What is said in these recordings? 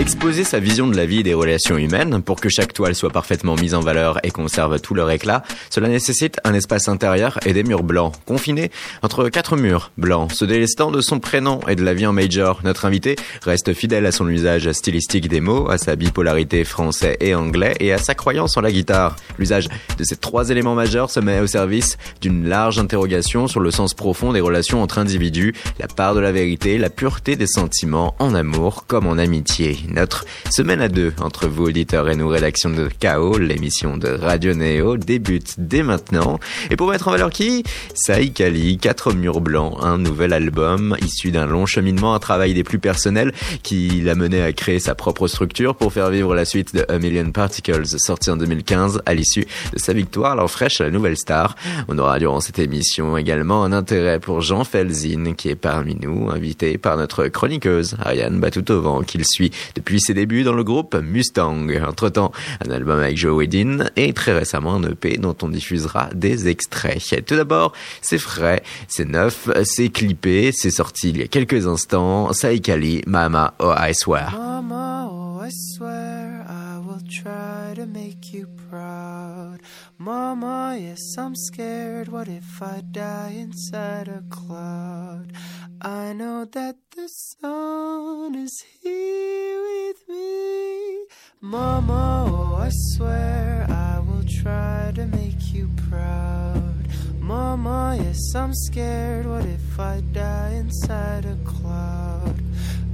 Exposer sa vision de la vie et des relations humaines pour que chaque toile soit parfaitement mise en valeur et conserve tout leur éclat, cela nécessite un espace intérieur et des murs blancs, confinés entre quatre murs blancs. Se délestant de son prénom et de la vie en major, notre invité reste fidèle à son usage stylistique des mots, à sa bipolarité français et anglais et à sa croyance en la guitare. L'usage de ces trois éléments majeurs se met au service d'une large interrogation sur le sens profond des relations entre individus, la part de la vérité, la pureté des sentiments en amour comme en amitié. Notre semaine à deux entre vous auditeurs et nous rédaction de Chaos, l'émission de Radio Néo débute dès maintenant. Et pour mettre en valeur qui? Saïkali, Quatre murs blancs, un nouvel album issu d'un long cheminement, un travail des plus personnels qui l'a mené à créer sa propre structure pour faire vivre la suite de A Million Particles sorti en 2015 à l'issue de sa victoire alors fraîche à la nouvelle star. On aura durant cette émission également un intérêt pour Jean Felzin qui est parmi nous, invité par notre chroniqueuse Ariane Batoutovan qu'il suit depuis ses débuts dans le groupe Mustang. Entre-temps, un album avec Joe Wedin et très récemment un EP dont on diffusera des extraits. Tout d'abord, c'est frais, c'est neuf, c'est clippé, c'est sorti il y a quelques instants. Saïkali, Mama, oh I swear. Mama, oh I swear I will try to make you proud. Mama, yes, I'm scared. What if I die inside a cloud? I know that the sun is here with me. Mama, oh, I swear I will try to make you proud. Mama, yes, I'm scared. What if I die inside a cloud?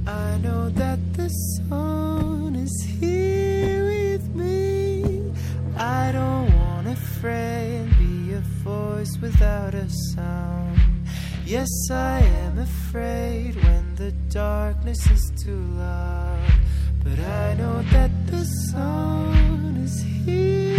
I know that without a sound. Yes, I am afraid when the darkness is too loud. But I know that the sun is here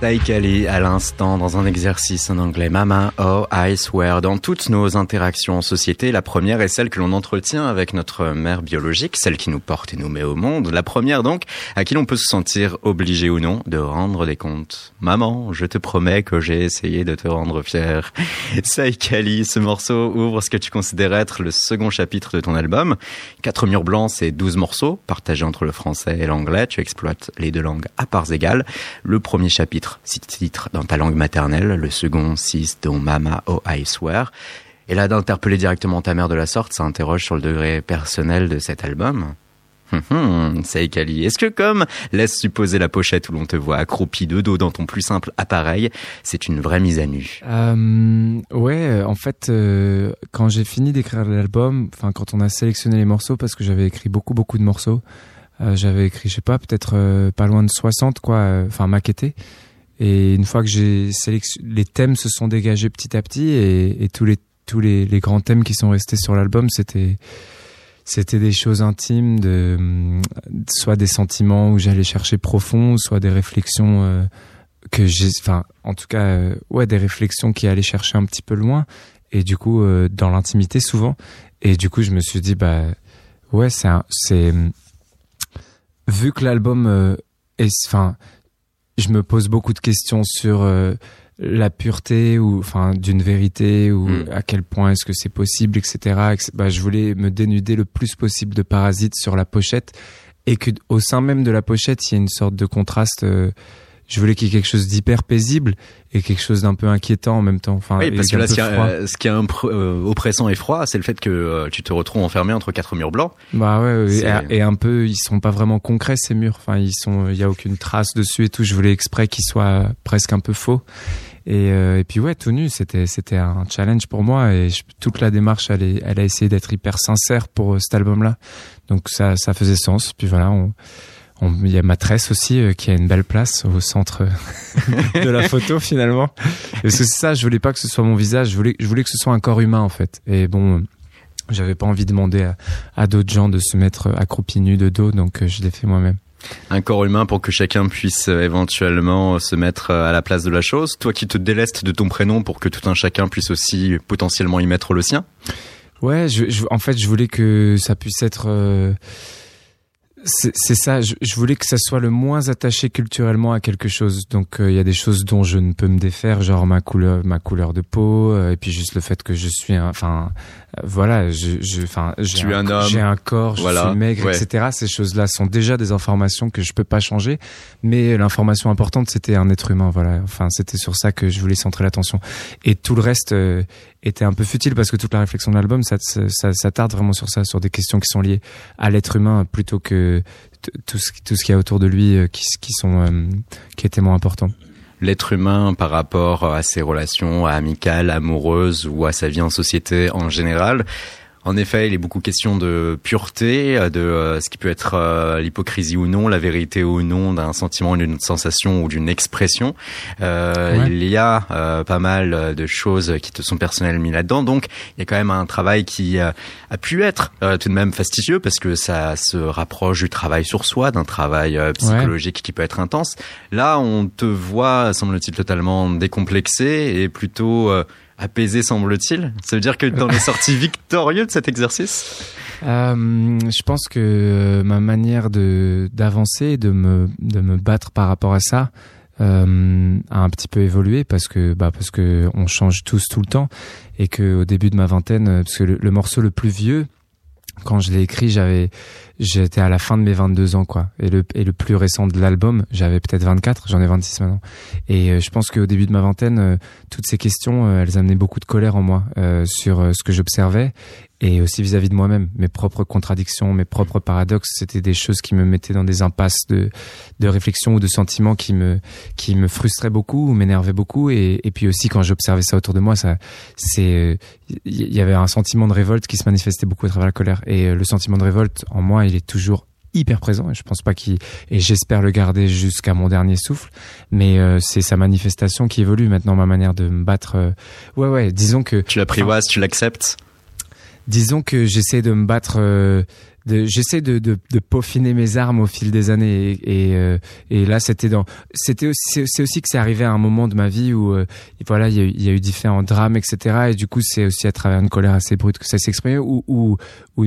Taikali à l'instant dans un exercice en anglais. Mama, oh, I swear. Dans toutes nos interactions en société, la première est celle que l'on entretient avec notre mère biologique, celle qui nous porte et nous met au monde. La première donc, à qui l'on peut se sentir obligé ou non de rendre des comptes. Maman, je te promets que j'ai essayé de te rendre fier. Saïkali, ce morceau ouvre ce que tu considères être le second chapitre de ton album. Quatre murs blancs, c'est douze morceaux, partagés entre le français et l'anglais. Tu exploites les deux langues à parts égales. Le premier chapitre six titres dans ta langue maternelle, le second six dont Mama Oh I Swear. Et là, d'interpeller directement ta mère de la sorte, ça interroge sur le degré personnel de cet album. Hum, hum, Kali. Est-ce que comme laisse supposer la pochette où l'on te voit accroupi de dos dans ton plus simple appareil, c'est une vraie mise à nu? Euh, Ouais, en fait, euh, quand j'ai fini d'écrire l'album, enfin quand on a sélectionné les morceaux, parce que j'avais écrit beaucoup beaucoup de morceaux, euh, j'avais écrit, je sais pas, peut-être euh, pas loin de 60 quoi, enfin maquetté. Et une fois que j'ai sélectionné, les thèmes se sont dégagés petit à petit et, tous les tous les, grands thèmes qui sont restés sur l'album, c'était c'était des choses intimes, de soit des sentiments où j'allais chercher profond, soit des réflexions euh, que j'ai, enfin, en tout cas, euh, ouais, des réflexions qui allaient chercher un petit peu loin et du coup euh, dans l'intimité souvent. Et du coup, je me suis dit bah ouais, c'est c'est vu que l'album est, enfin je me pose beaucoup de questions sur euh, la pureté ou enfin d'une vérité ou hmm. à quel point est-ce que c'est possible, etc. Bah, je voulais me dénuder le plus possible de parasites sur la pochette et que au sein même de la pochette, il y a une sorte de contraste. Euh, je voulais qu'il y ait quelque chose d'hyper paisible et quelque chose d'un peu inquiétant en même temps. Enfin, oui, parce que là, ce qui, est, ce qui est euh, oppressant et froid, c'est le fait que euh, tu te retrouves enfermé entre quatre murs blancs. Bah ouais, et, un peu, ils sont pas vraiment concrets ces murs. Enfin, ils sont, il y a aucune trace dessus et tout. Je voulais exprès qu'ils soient presque un peu faux. Et, euh, et puis ouais, tout nu, c'était c'était un challenge pour moi et toute la démarche, elle, est, elle a essayé d'être hyper sincère pour cet album-là. Donc ça ça faisait sens. Puis voilà, on il y a Matresse aussi euh, qui a une belle place au centre de la photo finalement. Parce que c'est ça, je voulais pas que ce soit mon visage, je voulais, je voulais que ce soit un corps humain en fait. Et bon, j'avais pas envie de demander à, d'autres gens de se mettre accroupi nu de dos, donc euh, je l'ai fait moi-même. Un corps humain pour que chacun puisse euh, éventuellement se mettre à la place de la chose. Toi qui te délestes de ton prénom pour que tout un chacun puisse aussi potentiellement y mettre le sien. Ouais, je, en fait, je voulais que ça puisse être c'est ça, je, voulais que ça soit le moins attaché culturellement à quelque chose. Donc euh, il y a des choses dont je ne peux me défaire, genre ma couleur, ma couleur de peau, euh, et puis juste le fait que je suis, enfin euh, voilà, je, enfin j'ai un, un j'ai un corps, je suis maigre, etc. Ces choses-là sont déjà des informations que je peux pas changer, mais l'information importante c'était un être humain, voilà. Enfin c'était sur ça que je voulais centrer l'attention, et tout le reste était un peu futile parce que toute la réflexion de l'album, ça, ça, ça, tarde vraiment sur ça, sur des questions qui sont liées à l'être humain plutôt que tout ce, tout ce qu'il y a autour de lui euh, qui, qui sont euh, qui est tellement important l'être humain par rapport à ses relations amicales, amoureuses ou à sa vie en société en général. En effet, il est beaucoup question de pureté, de euh, ce qui peut être euh, l'hypocrisie ou non, la vérité ou non d'un sentiment, d'une sensation ou d'une expression. Euh, Il y a euh, pas mal de choses qui te sont personnelles mis là-dedans, donc il y a quand même un travail qui a pu être tout de même fastidieux parce que ça se rapproche du travail sur soi, d'un travail psychologique qui peut être intense. Là, on te voit, semble-t-il, totalement décomplexé et plutôt apaisé, semble-t-il. Ça veut dire que tu en es sorti victorieux de cet exercice? Euh, Je pense que euh, ma manière de d'avancer, de me de me battre par rapport à ça, euh, a un petit peu évolué parce que bah parce que on change tous tout le temps et que au début de ma vingtaine, euh, parce que le morceau le plus vieux, quand je l'ai écrit, j'avais j'étais à la fin de mes 22 ans quoi. Et le et le plus récent de l'album j'avais peut-être 24 j'en ai 26 maintenant. Et euh, je pense qu'au début de ma vingtaine euh, toutes ces questions euh, elles amenaient beaucoup de colère en moi sur ce que j'observais et aussi vis-à-vis de moi-même. Mes propres contradictions mes propres paradoxes c'était des choses qui me mettaient dans des impasses de de réflexion ou de sentiments qui me qui me frustraient beaucoup ou m'énervaient beaucoup. Et et puis aussi quand j'observais ça autour de moi ça c'est il y avait un sentiment de révolte qui se manifestait beaucoup à travers la colère. Et le sentiment de révolte en moi il est toujours hyper présent et je pense pas qu'il et j'espère le garder jusqu'à mon dernier souffle. Mais euh, c'est sa manifestation qui évolue maintenant ma manière de me battre euh, ouais ouais disons que tu l'apprivoises tu l'acceptes? Disons que j'essaie de me battre euh, de j'essaie de, de, de, peaufiner mes armes au fil des années et, euh, et là c'était dans c'était c'est aussi que c'est arrivé à un moment de ma vie où euh, voilà il y, a eu, il y a eu différents drames etc et du coup c'est aussi à travers une colère assez brute que ça s'exprime ou ou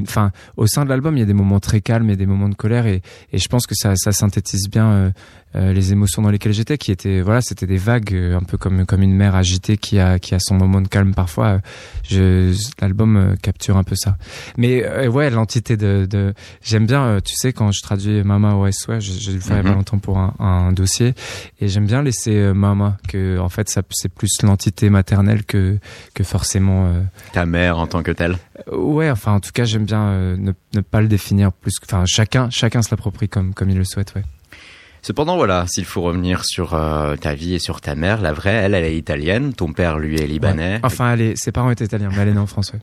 enfin au sein de l'album il y a des moments très calmes et des moments de colère et, et je pense que ça ça synthétise bien euh, les émotions dans lesquelles j'étais, qui étaient voilà, c'était des vagues, euh, un peu comme comme une mer agitée qui a qui a son moment de calme parfois. L'album euh, capture un peu ça. Mais ouais, l'entité de j'aime bien, tu sais, quand je traduis Mama ou SOS, j'ai dû le faire il y a pas mhm. longtemps pour un, un dossier, et j'aime bien laisser Mama, que en fait ça c'est plus l'entité maternelle que que forcément ta mère en tant que telle. Ouais, enfin en tout cas j'aime bien ne, ne pas le définir plus. Enfin chacun chacun se l'approprie comme comme il le souhaite, ouais. Cependant, voilà, s'il faut revenir sur euh, ta vie et sur ta mère, la vraie, elle, elle est italienne. Ton père, lui, est libanais. Enfin, elle est, ses parents étaient italiens, mais elle est née en France, euh,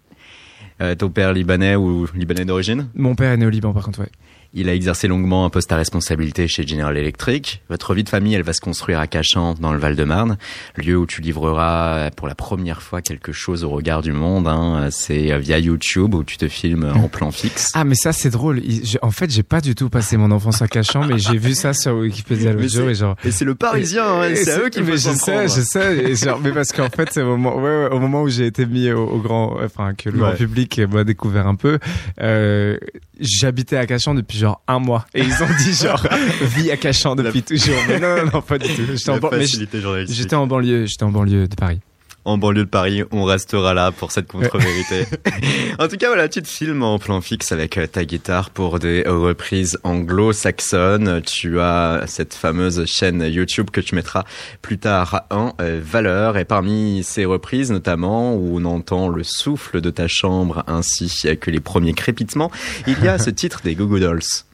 ton père libanais ou libanais d'origine? Mon père est né au Liban, par contre, ouais. Il a exercé longuement un poste à responsabilité chez General Electric. Votre vie de famille, elle va se construire à Cachan, dans le Val-de-Marne, lieu où tu livreras pour la première fois quelque chose au regard du monde. Hein. C'est via YouTube où tu te filmes en plan fixe. Ah, mais ça, c'est drôle. En fait, j'ai pas du tout passé mon enfance à Cachan, mais j'ai vu ça sur Wikipédia le jour et genre. Et c'est le Parisien, hein, c'est eux qui me Je sais, je sais. genre, mais parce qu'en fait, c'est au moment, ouais, au moment où j'ai été mis au, grand, enfin que le grand public m'a découvert un peu. Euh, j'habitais à Cachan depuis genre un mois. Et ils ont dit genre vie à Cachan depuis toujours. Mais non, non non pas du tout. J'étais en, j'étais en banlieue j'étais en banlieue de Paris en banlieue de Paris, on restera là pour cette contre-vérité. en tout cas, voilà, tu te filmes en plan fixe avec ta guitare pour des reprises anglo-saxonnes. Tu as cette fameuse chaîne YouTube que tu mettras plus tard en euh, valeur. Et parmi ces reprises, notamment, où on entend le souffle de ta chambre ainsi que les premiers crépitements, il y a ce titre des Google Dolls.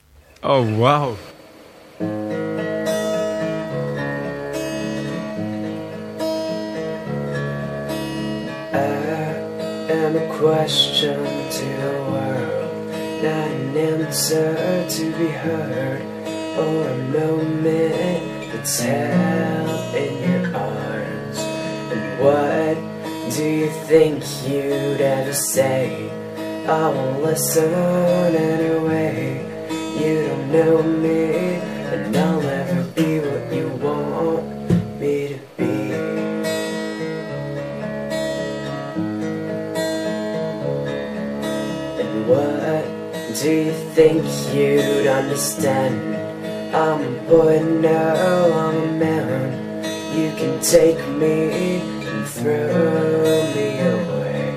Oh, wow! Am a question to the world, not an answer to be heard, or a moment that's held in your arms. And what do you think you'd ever say? I won't listen anyway. You don't know me, and I'll never be what you want. Do you think you'd understand? I'm a boy now, I'm a man. You can take me and throw me away.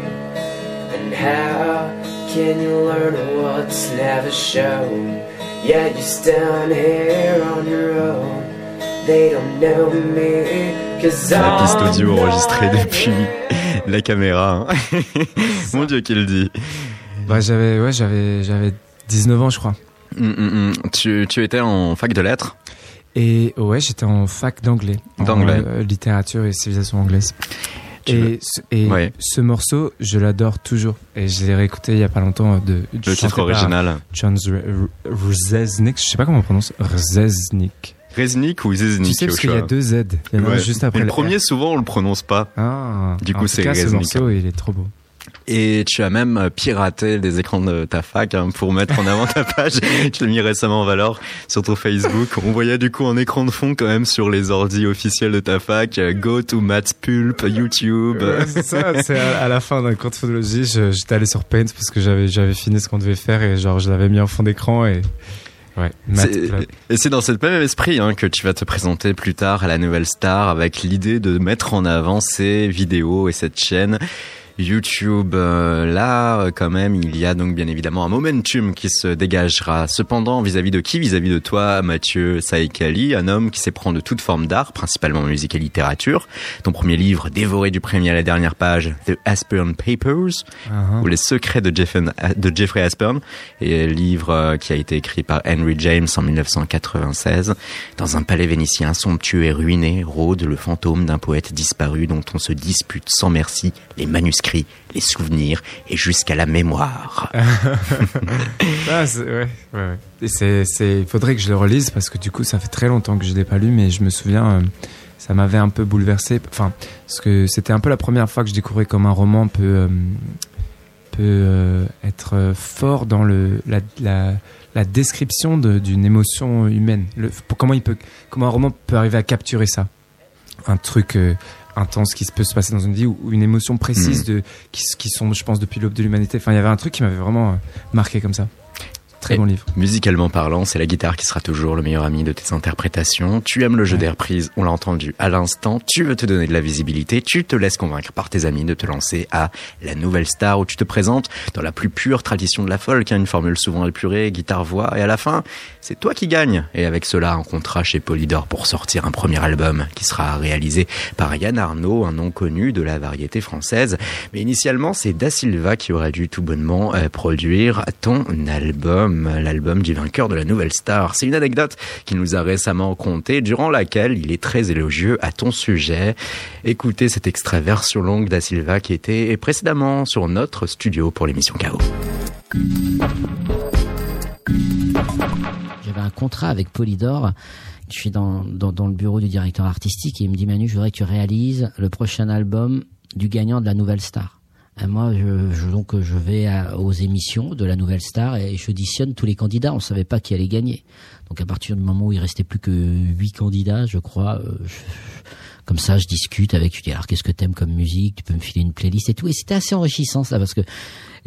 And how can you learn what's never shown? Yeah, you stand here on your own. They don't know me, cause La piste audio enregistrée depuis la caméra. Hein. Mon dieu, qu'il dit. Bah, j'avais, ouais, j'avais, j'avais 19 ans, je crois. Hum, hum, hum. Tu, tu étais en fac de lettres Et ouais, j'étais en fac d'anglais. D'anglais. Euh, littérature et civilisation anglaise. et, et ce morceau, je l'adore toujours. Et je l'ai réécouté il y a pas longtemps de. Le titre original. John Rzeznik, je sais pas comment on prononce. Rzeznik. Reznik ou Zeznik Tu sais, parce qu'il y a deux Z. Il y en a juste après. le premier, souvent, on le prononce pas. Ah. Du coup, c'est Ce morceau, il est trop beau. Et tu as même piraté les écrans de ta fac hein, pour mettre en avant ta page. tu l'as mis récemment en valeur sur ton Facebook. On voyait du coup un écran de fond quand même sur les ordis officiels de ta fac. Go to Maths Pulp, YouTube. c'est ça. C'est à, la fin d'un cours de phonologie, j'étais allé sur Paint parce que j'avais j'avais fini ce qu'on devait faire et genre je l'avais mis en fond d'écran et Ouais, et c'est dans ce même esprit hein, que tu vas te présenter plus tard à la Nouvelle Star avec l'idée de mettre en avant ces vidéos et cette chaîne YouTube. Euh, là, euh, quand même, il y a donc bien évidemment un momentum qui se dégagera. Cependant, vis-à-vis de qui Vis-à-vis de toi, Mathieu Saïkali, un homme qui s'éprend de toute forme d'art, principalement musique et littérature. Ton premier livre, dévoré du premier à la dernière page, The Aspern Papers, uh-huh. ou Les secrets de, de Jeffrey Aspern, et livre euh, qui a été écrit par Henry James en 1996. Dans un palais vénitien somptueux et ruiné, rôde le fantôme d'un poète disparu dont on se dispute sans merci les manuscrits les souvenirs et jusqu'à la mémoire. ah, faudrait que je le relise parce que du coup, ça fait très longtemps que je l'ai pas lu, mais je me souviens, euh, ça m'avait un peu bouleversé. Enfin, parce que c'était un peu la première fois que je découvrais comme un roman peut, euh, peut euh, être fort dans le la, la, description d'une émotion humaine. Le, comment il peut comment un roman peut arriver à capturer ça Un truc intense qui peut se passer dans une vie ou une émotion précise mm. de qui, qui sont je pense depuis l'aube de l'humanité. Enfin il y avait un truc qui m'avait vraiment euh, marqué comme ça. Très bon livre. Musicalement parlant, c'est la guitare qui sera toujours le meilleur ami de tes interprétations. Tu aimes le jeu d'air prise, on l'a entendu à l'instant. Tu veux te donner de la visibilité. Tu te laisses convaincre par tes amis de te lancer à la nouvelle star où tu te présentes dans la plus pure tradition de la folk, hein, une formule souvent épurée, guitare-voix. Et à la fin, c'est toi qui gagnes. Et avec cela, un contrat chez Polydor pour sortir un premier album qui sera réalisé par Yann Arnaud, un nom connu de la variété française. Mais initialement, c'est Da Silva qui aurait dû tout bonnement euh, produire ton album l'album du vainqueur de la Nouvelle Star. C'est une anecdote qu'il nous a récemment contée, durant laquelle il est très élogieux à ton sujet. Écoutez cet extrait version longue d'A Silva qui était précédemment sur notre studio pour l'émission KO. J'avais un contrat avec Polydor. Je suis dans, dans, le bureau du directeur artistique et il me dit Manu, je voudrais que tu réalises le prochain album du gagnant de la Nouvelle Star. Euh, moi, je, donc je vais aux émissions de la Nouvelle Star et je auditionne tous les candidats. On savait pas qui allait gagner. Donc à partir du moment où il restait plus que huit candidats, je crois, euh, comme ça, je discute avec. Je dis alors qu'est-ce que t'aimes comme musique? Tu peux me filer une playlist et tout. Et c'était assez enrichissant ça parce que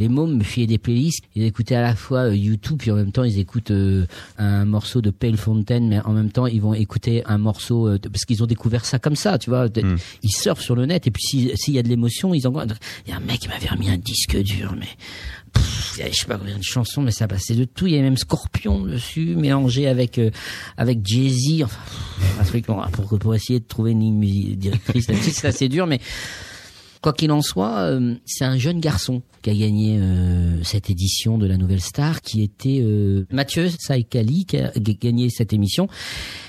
les mômes me filaient des playlists. Ils écoutaient à la fois euh, YouTube puis en même temps ils écoutent euh, un morceau de Pale Fontaine, mais en même temps ils vont écouter un morceau euh, parce qu'ils ont découvert ça comme ça, tu vois. Hmm. Ils surfent sur le net et puis s'il y a de l'émotion, ils en. Il y a un mec qui m'avait remis un disque dur, mais je sais pas combien de chansons, mais ça passait de tout. Il y avait même Scorpion dessus, mélangé avec avec Jay Z. Enfin, un truc pour pour essayer de trouver une ligne directrice. C'est assez dur, mais Quoi qu'il en soit, euh, c'est un jeune garçon qui a gagné euh, cette édition de la Nouvelle Star, qui était euh, Mathieu Saïkali, qui a gagné cette émission.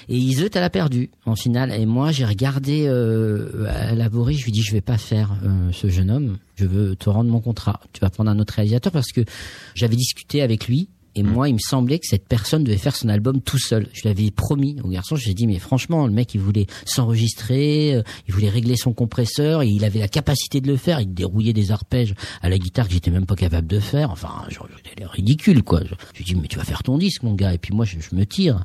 Et Iseut, elle a perdu en finale. Et moi, j'ai regardé euh, à Laborie, je lui dis, je vais pas faire ce jeune homme. Je veux te rendre mon contrat. Tu vas prendre un autre réalisateur parce que j'avais discuté avec lui et moi, il me semblait que cette personne devait faire son album tout seul. Je l'avais promis au garçon. Je lui ai dit, mais franchement, le mec, il voulait s'enregistrer, euh, il voulait régler son compresseur, et il avait la capacité de le faire. Il dérouillait des arpèges à la guitare que j'étais même pas capable de faire. Enfin, genre, ridicule, quoi. Je, lui ai dit, mais tu vas faire ton disque, mon gars. Et puis moi, je, me tire.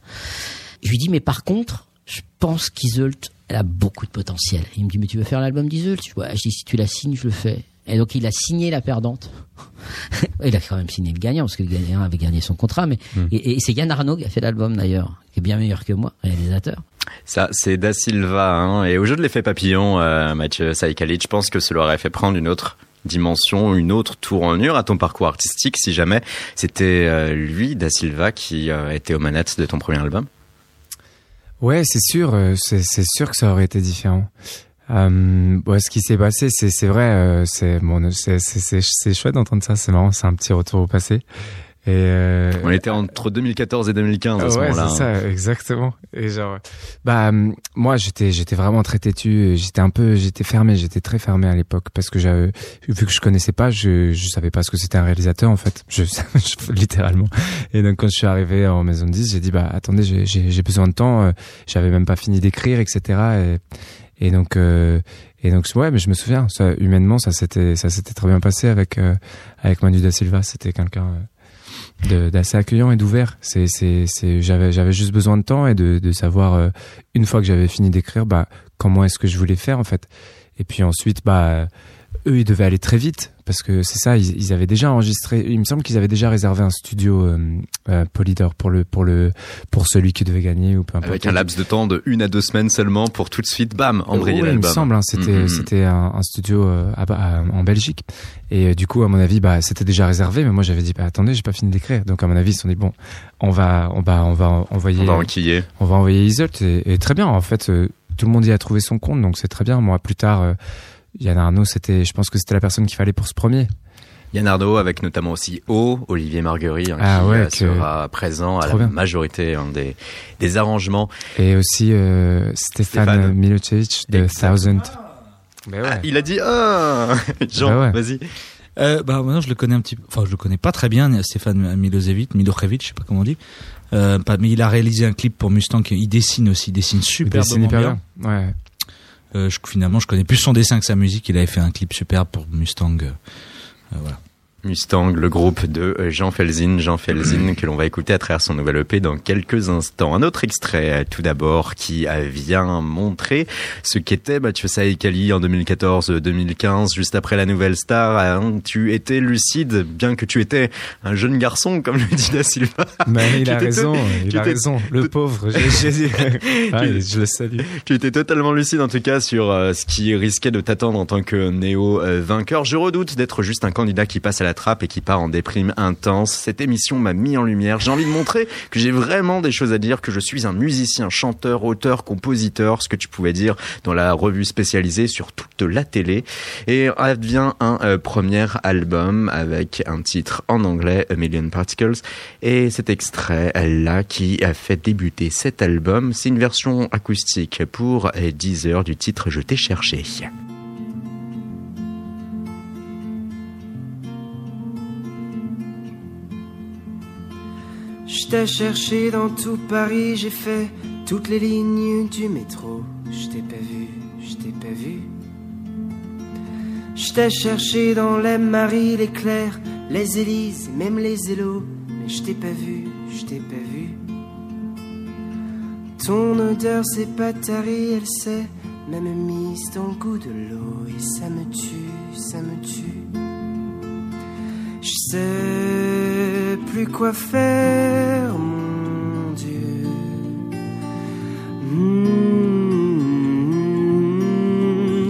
Je lui dis, mais par contre, je pense qu'Iseult, elle a beaucoup de potentiel. Il me dit, mais tu veux faire l'album d'Iseult Je dis, si tu la signes, je le fais. Et donc il a signé la perdante. il a quand même signé le gagnant parce que le gagnant avait gagné son contrat. Mais hmm. et, c'est Yann Arnaud qui a fait l'album d'ailleurs, qui est bien meilleur que moi, réalisateur. Ça, c'est Da Silva. Hein. Et au jeu de l'effet papillon, euh, Mathieu Saïkalic, je pense que cela aurait fait prendre une autre dimension, une autre tournure à ton parcours artistique si jamais c'était euh, lui, Da Silva, qui euh, était aux manettes de ton premier album? Ouais, c'est sûr, euh, c'est sûr que ça aurait été différent. Euh, ce qui s'est passé, c'est c'est vrai, euh, c'est bon, c'est c'est chouette d'entendre ça. C'est marrant, c'est un petit retour au passé. Et euh, on était entre 2014 et 2015 à ce ouais, moment-là. c'est ça, exactement. Et genre, bah moi j'étais j'étais vraiment très têtu. J'étais un peu, j'étais fermé, j'étais très fermé à l'époque parce que j'avais vu que je connaissais pas, je je savais pas ce que c'était un réalisateur en fait, je, littéralement. Et donc quand je suis arrivé en maison de 10, j'ai dit bah attendez, j'ai j'ai besoin de temps. Euh, j'avais même pas fini d'écrire, etc. Et, et donc, euh, et donc, ouais, mais je me souviens, humainement, ça s'était, ça s'était très bien passé avec euh, avec Manu da Silva. C'était quelqu'un euh, d'assez accueillant et d'ouvert. C'est, c'est, c'est, j'avais, j'avais juste besoin de temps et de, de savoir euh, une fois que j'avais fini d'écrire, bah, comment est-ce que je voulais faire en fait. Et puis ensuite, bah, eux, ils devaient aller très vite parce que c'est ça, ils, avaient déjà enregistré. Il me semble qu'ils avaient déjà réservé un studio euh, euh Polydor pour le pour le pour celui qui devait gagner ou peu importe. Avec un laps de temps de une à deux semaines seulement pour tout de suite, bam, embrayer l'album. Il me semble, hein, c'était mm-hmm. c'était un, studio euh, en Belgique et euh, du coup, à mon avis, bah c'était déjà réservé. Mais moi, j'avais dit, bah attendez, j'ai pas fini d'écrire. Donc à mon avis, ils se sont dit bon, on va on va on va envoyer on va enquiller. on va envoyer Isolt et, et, très bien. En fait, tout le monde y a trouvé son compte, donc c'est très bien. Moi, plus tard Yann Arnaud, c'était, je pense que c'était la personne qu'il fallait pour ce premier. Yann Arnaud avec notamment aussi O, Olivier Marguerite, hein, ah qui euh, sera présent à la majorité hein, des, des arrangements. Et aussi euh, Stéphane, Milosevic de Thousand. Ben ah, il a dit ah Jean, ben vas-y. Euh, bah maintenant je le connais un petit enfin je le connais pas très bien Stéphane Milosevic, Milosevic, je sais pas comment on dit. Euh, mais il a réalisé un clip pour Mustang. Il dessine aussi, il dessine super, bien. Ouais. Euh, je, finalement, je connais plus son dessin que sa musique. Il avait fait un clip superbe pour Mustang. Euh, euh, voilà. Mustang, le groupe de euh, Jean Felzin, Jean Felzin que l'on va écouter à travers son nouvel EP dans quelques instants. Un autre extrait euh, tout d'abord qui euh, vient montrer ce qu'était Mathieu Saïkali en 2014-2015, juste après la nouvelle star. Hein. Tu étais lucide, bien que tu étais un jeune garçon, comme le dit Da Silva. Mais il a raison, il a raison. Le pauvre, ah, je le salue. Tu étais totalement lucide en tout cas sur ce qui risquait de t'attendre en tant que néo-vainqueur. Je redoute d'être juste un candidat qui passe à la et qui part en déprime intense. Cette émission m'a mis en lumière. J'ai envie de montrer que j'ai vraiment des choses à dire, que je suis un musicien, chanteur, auteur, compositeur, ce que tu pouvais dire dans la revue spécialisée sur toute la télé. Et advient un euh, premier album avec un titre en anglais, A Million Particles. Et cet extrait là qui a fait débuter cet album, c'est une version acoustique pour 10 heures du titre Je t'ai cherché. Je t'ai cherché dans tout Paris, j'ai fait toutes les lignes du métro. Je t'ai pas vu, je t'ai pas vu. Je t'ai cherché dans les Marie, les Claires, les Élyses, même les Élos. Mais je t'ai pas vu, je t'ai pas vu. Ton odeur, c'est pas tarie, elle s'est même mise dans le goût de l'eau. Et ça me tue, ça me tue. Je sais plus quoi faire, mon Dieu. Hmm,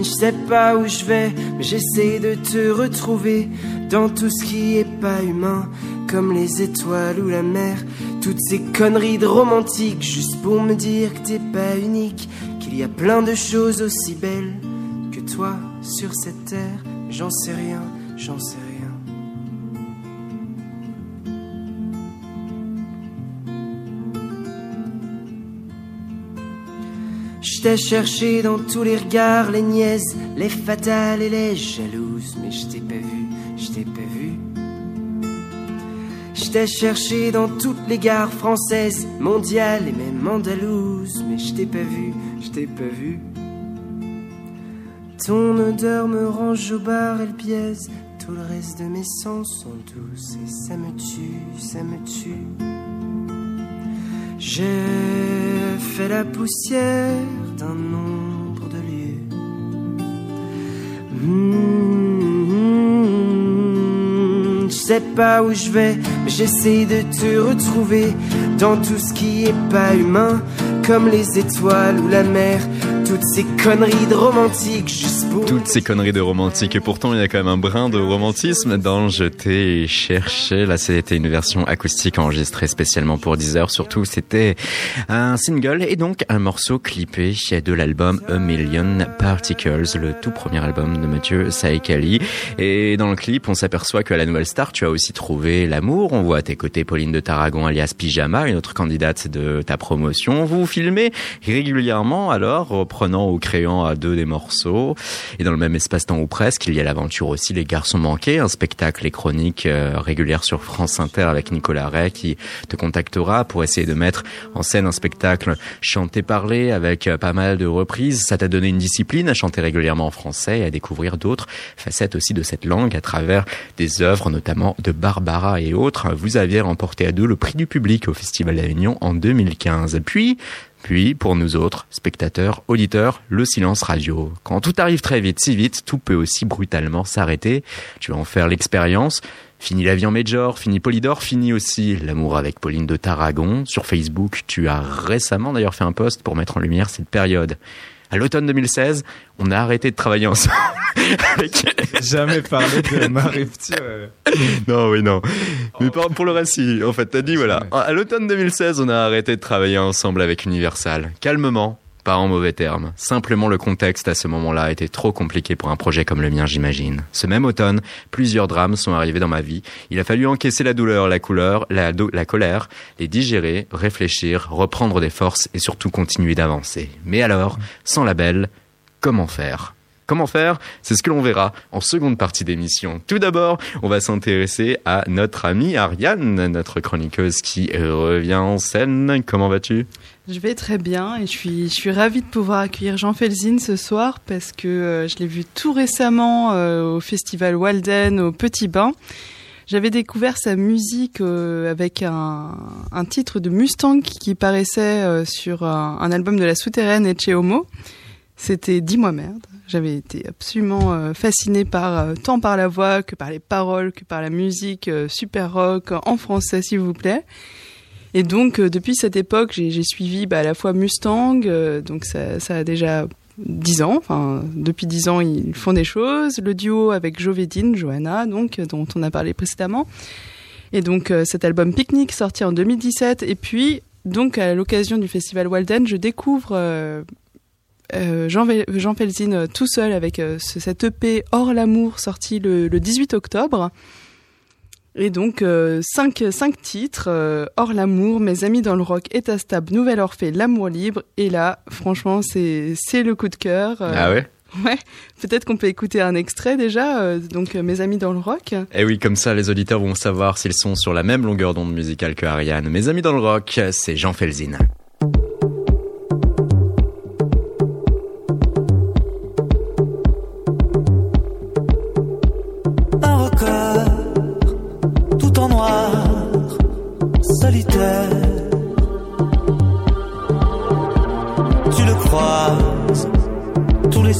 je sais pas où je vais, mais j'essaie de te retrouver dans tout ce qui est pas humain, comme les étoiles ou la mer. Toutes ces conneries de romantique, juste pour me dire que t'es pas unique, qu'il y a plein de choses aussi belles que toi sur cette terre. J'en sais rien, j'en sais rien. Je t'ai cherché dans tous les regards, les niaises, les fatales et les jalouses, mais je t'ai pas vu, je t'ai pas vu. Je t'ai cherché dans toutes les gares françaises, mondiales et même andalouses, mais je t'ai pas vu, je t'ai pas vu. Ton odeur me range au bar, elle pièce, tout le reste de mes sens sont douces et ça me tue, ça me tue. J'ai fait la poussière d'un nombre de lieux. Hmm, je sais pas où je vais, mais j'essaie de te retrouver dans tout ce qui est pas humain, comme les étoiles ou la mer toutes ces conneries de romantique juste pour toutes ces conneries de romantique. Et pourtant il y a quand même un brin de romantisme dans Je t'ai cherché. Là c'était une version acoustique enregistrée spécialement pour Deezer. Surtout c'était un single et donc un morceau clippé de l'album A Million Particles le tout premier album de Mathieu Saïkali. Et dans le clip on s'aperçoit que à la nouvelle star tu as aussi trouvé l'amour. On voit à tes côtés Pauline de Tarragon alias Pyjama une autre candidate de ta promotion. Vous filmez régulièrement alors prenant ou créant à deux des morceaux. Et dans le même espace-temps ou presque, il y a l'aventure aussi Les Garçons Manqués, un spectacle et chronique euh, régulière sur France Inter avec Nicolas Ray qui te contactera pour essayer de mettre en scène un spectacle chanté-parlé avec euh, pas mal de reprises. Ça t'a donné une discipline à chanter régulièrement en français et à découvrir d'autres facettes aussi de cette langue à travers des œuvres notamment de Barbara et autres. Vous aviez remporté à deux le prix du public au Festival d'Avignon en 2015. Puis, puis, pour nous autres, spectateurs, auditeurs, le silence radio. Quand tout arrive très vite, si vite, tout peut aussi brutalement s'arrêter. Tu vas en faire l'expérience. Fini la vie en Major, fini Polydor, fini aussi l'amour avec Pauline de Tarragon. Sur Facebook, tu as récemment d'ailleurs fait un post pour mettre en lumière cette période. À l'automne 2016, on a arrêté de travailler ensemble. Jamais parlé de ma rupture. non, oui, non. Mais pour le récit, en fait, t'as dit, voilà. À l'automne 2016, on a arrêté de travailler ensemble avec Universal. Calmement, pas en mauvais termes. Simplement le contexte à ce moment-là était trop compliqué pour un projet comme le mien, j'imagine. Ce même automne, plusieurs drames sont arrivés dans ma vie. Il a fallu encaisser la douleur, la couleur, la, colère, les digérer, réfléchir, reprendre des forces et surtout continuer d'avancer. Mais alors, sans label, comment faire? Comment faire? C'est ce que l'on verra en seconde partie d'émission. Tout d'abord, on va s'intéresser à notre amie Ariane, notre chroniqueuse qui revient en scène. Comment vas-tu? Je vais très bien et je suis, je suis ravie de pouvoir accueillir Jean Felzin ce soir parce que euh, je l'ai vu tout récemment euh, au festival Walden au Petit Bain. j'avais découvert sa musique euh, avec un, un, titre de Mustang qui paraissait sur un, album de La Souterraine et chez Homo. C'était Dis-moi merde. J'avais été absolument fascinée par tant par la voix que par les paroles que par la musique super rock en français s'il vous plaît. Et donc depuis cette époque, j'ai suivi bah, à la fois Mustang, donc ça, a déjà dix ans. Enfin, depuis dix ans, ils font des choses. Le duo avec Jovedine, Johanna, donc dont on a parlé précédemment. Et donc euh, cet album Picnic sorti en 2017. Et puis donc à l'occasion du festival Walden, je découvre euh, euh, Jean, Jean tout seul avec cette EP Hors l'amour sorti le 18 octobre. Et donc, euh, cinq, cinq titres, euh, Hors l'amour, Mes amis dans le rock, État stable, Nouvelle Orphée, L'amour libre. Et là, franchement, c'est, c'est le coup de cœur. Euh, ah ouais? Ouais, peut-être qu'on peut écouter un extrait déjà, euh, donc Mes amis dans le rock. Et eh oui, comme ça, les auditeurs vont savoir s'ils sont sur la même longueur d'onde musicale que Ariane. Mes amis dans le rock, c'est Jean Felzin.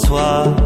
Au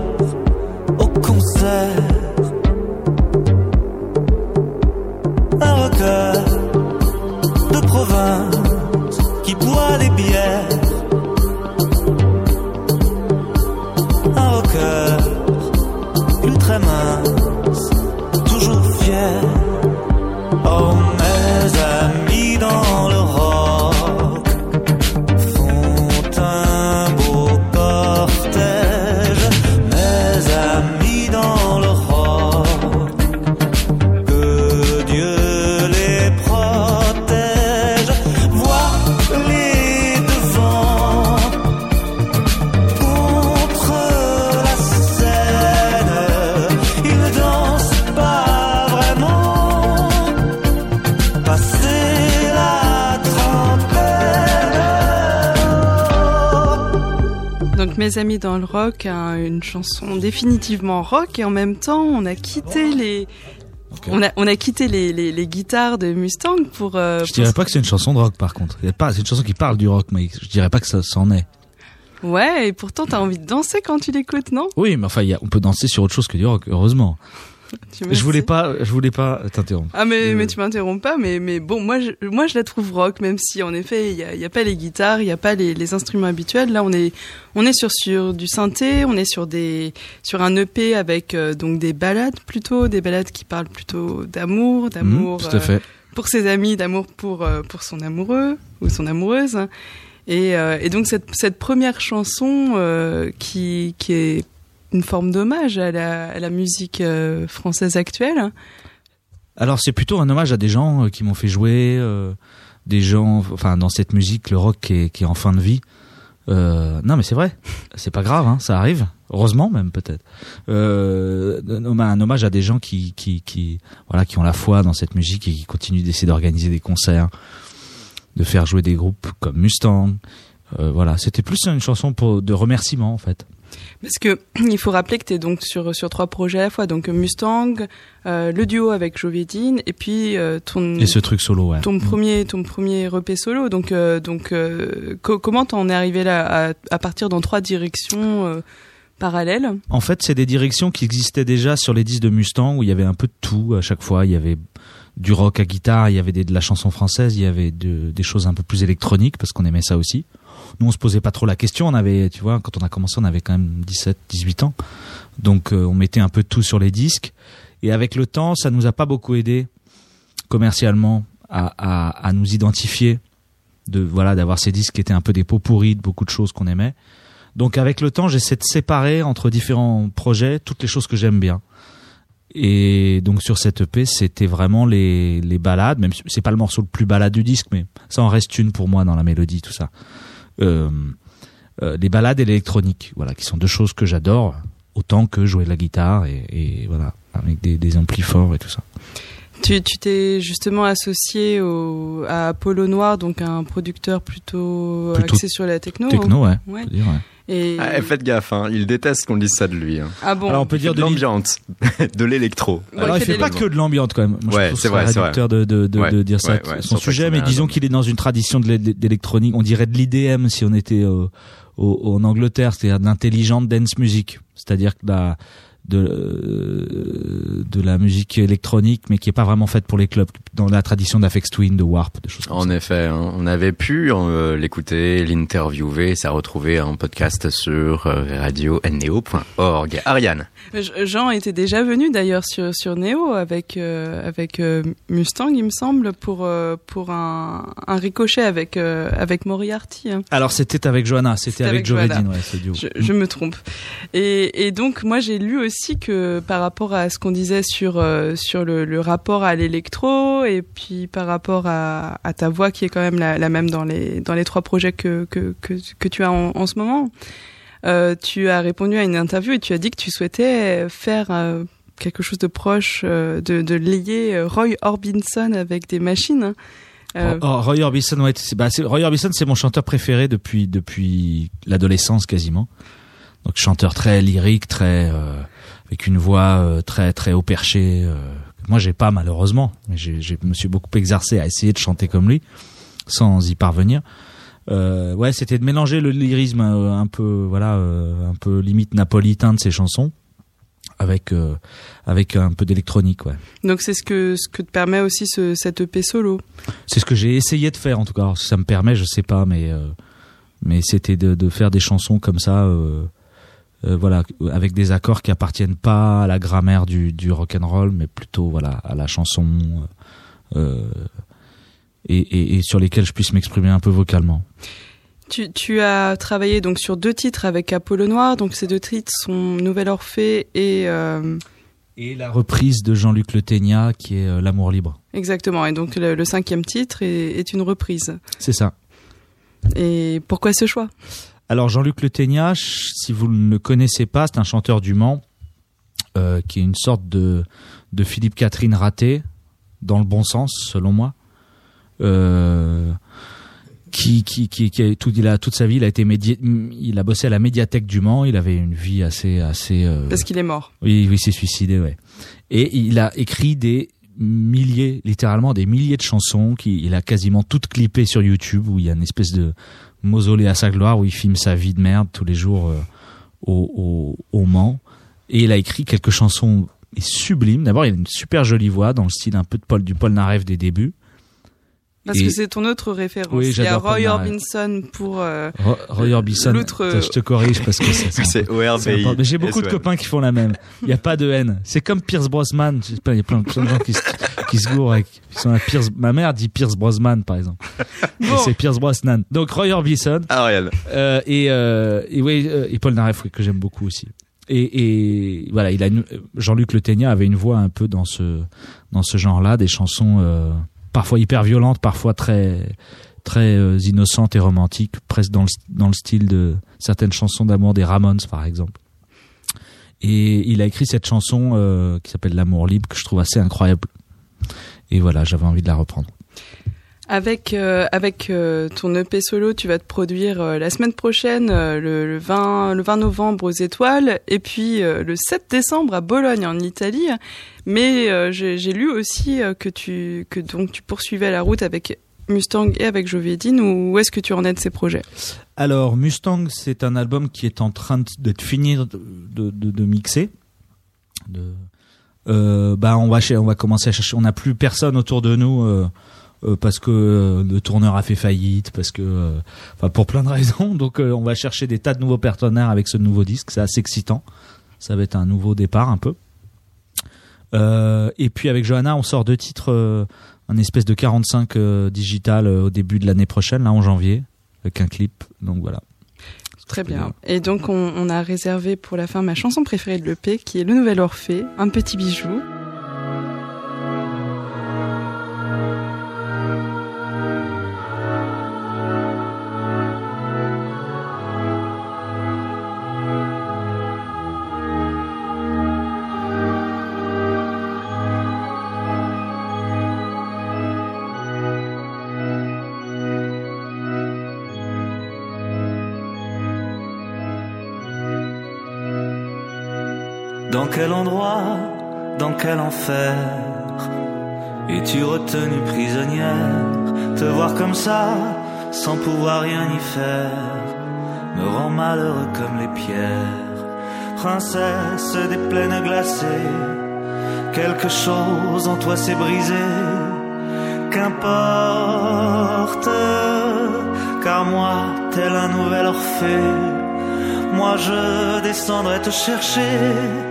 amis dans le rock, hein, une chanson définitivement rock et en même temps on a quitté les On, a, on a quitté les, les, les guitares de Mustang pour. Euh, je dirais pas que c'est une chanson de rock par contre. C'est une chanson qui parle du rock, mais je dirais pas que ça s'en est. Ouais, et pourtant t'as envie de danser quand tu l'écoutes, non? Oui, mais enfin, y a, on peut danser sur autre chose que du rock, heureusement je voulais pas, je voulais pas t'interrompre. Ah mais, mais tu m'interromps pas, mais mais bon moi je, moi je la trouve rock même si en effet il y a, y a, pas les guitares, il y a pas les, les, instruments habituels. Là on est on est sur sur du synthé, on est sur des sur un EP avec euh, donc des balades plutôt, des balades qui parlent plutôt d'amour, d'amour mmh, euh, pour ses amis, d'amour pour euh, pour son amoureux ou son amoureuse. Et, et donc cette cette première chanson qui qui est une forme d'hommage à la, musique euh, française actuelle Alors c'est plutôt un hommage à des gens euh, qui m'ont fait jouer, euh, des gens, enfin dans cette musique, le rock qui est, en fin de vie. Non mais c'est vrai, c'est pas grave, hein, ça arrive. Heureusement même peut-être. Un hommage à des gens qui, qui, voilà, qui ont la foi dans cette musique et qui continuent d'essayer d'organiser des concerts, de faire jouer des groupes comme Mustang. Voilà, c'était plus une chanson pour, de remerciement en fait. Parce que il faut rappeler que tu es donc sur sur trois projets à la fois, donc Mustang, euh, le duo avec Jovedine et puis euh, ton et ce truc solo, ouais. Ton mm. premier ton premier repé solo. Donc euh, donc euh, comment t'en es arrivé là à, à, partir dans trois directions euh, parallèles? En fait, c'est des directions qui existaient déjà sur les disques de Mustang où il y avait un peu de tout à chaque fois. Il y avait du rock à guitare, il y avait des, de la chanson française, il y avait de, des choses un peu plus électroniques parce qu'on aimait ça aussi nous on se posait pas trop la question. On avait, tu vois, quand on a commencé, on avait quand même 17, 18 ans. Donc euh, on mettait un peu tout sur les disques. Et avec le temps, ça nous a pas beaucoup aidé commercialement à, nous identifier, de voilà, d'avoir ces disques qui étaient un peu des pots pourris de beaucoup de choses qu'on aimait. Donc avec le temps, j'essaie de séparer entre différents projets toutes les choses que j'aime bien. Et donc sur cette EP, c'était vraiment les, balades, même si c'est pas le morceau le plus balade du disque, mais ça en reste une pour moi dans la mélodie, tout ça les balades et l'électronique, voilà, qui sont deux choses que j'adore autant que jouer de la guitare et, et voilà avec des, des amplis forts et tout ça. Tu t'es justement associé au, à Apollo Noir, donc un producteur plutôt, axé sur la techno. Techno, ouais. ouais. Dire, ouais. Et Ah, faites gaffe, hein, il déteste qu'on dise ça de lui. hein. ah bon. Alors on peut dire de l'ambiance, de l'électro. Ouais, Alors il fait pas que de l'ambiance quand même. Moi, Ouais, c'est vrai, c'est vrai. de, de, de, Ouais, de dire ça. ouais, ouais, son sujet, mais disons qu'il est dans une tradition d'électronique. On dirait de l'IDM si on était euh, au, en Angleterre, c'est-à-dire d'intelligente dance music, c'est-à-dire que la de euh, de la musique électronique, mais qui est pas vraiment faite pour les clubs, dans la tradition d'Afex Twin, de Warp, de choses comme En ça. effet, hein, on avait pu euh, l'écouter, l'interviewer, ça retrouvé un podcast sur euh, radio.neo.org. Ariane. Je- Jean était déjà venu d'ailleurs sur sur Neo avec euh, avec euh, Mustang, il me semble, pour euh, pour un, un ricochet avec euh, avec Moriarty. hein. Alors c'était avec Johanna, c'était avec avec. Jovedine, ouais, ce duo. Je, je me trompe. Et, et donc moi j'ai lu aussi que par rapport à ce qu'on disait sur euh, sur le, rapport à l'électro et puis par rapport à, ta voix qui est quand même la, même dans les dans les trois projets que que que, tu as en, ce moment, euh, tu as répondu à une interview et tu as dit que tu souhaitais faire euh, quelque chose de proche, de, lier Roy Orbison avec des machines. Oh, oh, Roy Orbison, ouais, c'est, bah, Roy Orbison, c'est mon chanteur préféré depuis depuis l'adolescence quasiment. Donc chanteur très lyrique, très avec une voix euh, très très haut perché. euh. moi, j'ai pas malheureusement, mais je me suis beaucoup exercé à essayer de chanter comme lui, sans y parvenir. Euh, ouais, c'était de mélanger le lyrisme un peu, voilà, un peu limite napolitain de ses chansons, avec euh, avec un peu d'électronique, ouais. donc c'est ce que ce que te permet aussi ce, cette EP solo. C'est ce que j'ai essayé de faire en tout cas. Alors, si ça me permet, je sais pas, mais euh, mais c'était de, de faire des chansons comme ça, euh, euh, voilà, avec des accords qui appartiennent pas à la grammaire du du rock and roll, mais plutôt voilà à la chanson euh, et, et, et sur lesquels je puisse m'exprimer un peu vocalement. Tu, tu as travaillé donc sur deux titres avec Apollo Noir, donc ces deux titres sont Nouvel Orphée et euh, Et la reprise de Jean-Luc Le Ténia qui est euh, L'amour libre. exactement. Et donc le, le cinquième titre est, est une reprise. C'est ça. Et pourquoi ce choix? Alors Jean-Luc Le Ténia, si vous ne le connaissez pas, c'est un chanteur du Mans euh, qui est une sorte de, de Philippe Catherine raté, dans le bon sens selon moi. Euh, qui, qui, qui, qui a tout, il a toute sa vie, il a été médi- il a bossé à la médiathèque du Mans. Il avait une vie assez, assez. euh, Parce qu'il est mort. oui, oui, s'est suicidé, ouais. Et il a écrit des milliers, littéralement des milliers de chansons qui, il a quasiment toutes clippées sur YouTube où il y a une espèce de mausolée à sa gloire où il filme sa vie de merde tous les jours euh, au, Mans. Et il a écrit quelques chansons sublimes. D'abord, il a une super jolie voix dans le style un peu de Paul, du Paul Naref des débuts. Parce Et- que c'est ton autre référence. Oui, Il y a Roy. Orbison pour. euh, Ro- Roy Orbison, L'autre, Attends, je te corrige parce que c'est ORBI. Mais j'ai beaucoup de copains qui font la même. Il n'y a pas de haine. C'est comme Pierce Brosnan. Je sais pas, il y a plein, plein de gens qui se, qui se gourrent avec. qui sont à Pierce, ma mère dit Pierce Brosnan, par exemple. Bon. c'est Pierce Brosnan. Donc Roy Orbison. Ariel. Euh, et, euh, et, oui, euh, et Paul Naref, que j'aime beaucoup aussi. Et, et voilà, il a une- Jean-Luc Le Ténia avait une voix un peu dans ce dans ce genre-là, des chansons euh, parfois hyper violentes, parfois très très euh, innocentes et romantiques, presque dans le dans le style de certaines chansons d'amour des Ramones, par exemple. Et il a écrit cette chanson euh, qui s'appelle L'amour libre que je trouve assez incroyable. Et voilà, j'avais envie de la reprendre. Avec euh, euh, ton EP solo, tu vas te produire euh, la semaine prochaine, le, le 20 le 20 novembre aux Étoiles, et puis le 7 décembre à Bologne en Italie. Mais j'ai lu aussi que tu que donc tu poursuivais la route avec Mustang et avec Jovedine. Ou où est-ce que tu en es de ces projets? Alors Mustang, c'est un album qui est en train d'être fini de, de, de- mixer. Bah on va on va commencer à chercher. On n'a plus personne autour de nous euh, parce que euh, le tourneur a fait faillite, parce que, euh, enfin pour plein de raisons. Donc on va chercher des tas de nouveaux partenaires avec ce nouveau disque. C'est assez excitant. Ça va être un nouveau départ un peu. Euh, et puis avec Johanna, on sort deux titres, euh, un espèce de 45 euh, digital au début de l'année prochaine, là en janvier, avec un clip. Donc voilà. Très bien. Et donc on, on a réservé pour la fin ma chanson préférée de l'EP, qui est Le Nouvel Orphée, un petit bijou. Quel endroit, dans quel enfer Es-tu retenue prisonnière? Te voir comme ça, sans pouvoir rien y faire, me rend malheureux comme les pierres. Princesse des plaines glacées, quelque chose en toi s'est brisé. Qu'importe, car moi, tel un nouvel Orphée, moi je descendrai te chercher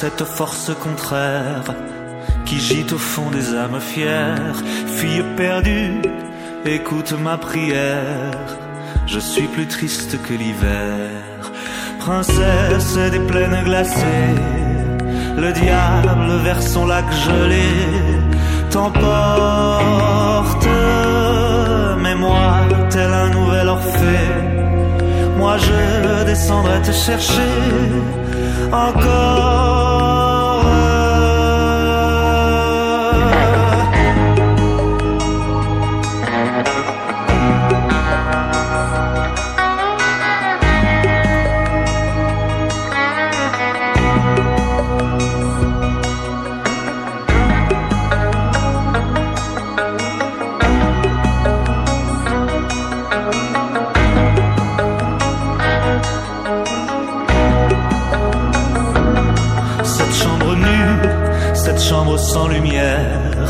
cette force contraire qui gîte au fond des âmes fières. Fille perdue, écoute ma prière. Je suis plus triste que l'hiver. Princesse des plaines glacées, le diable vers son lac gelé t'emporte. Mais moi, tel un nouvel Orphée, moi je descendrai te chercher encore. Sans lumière,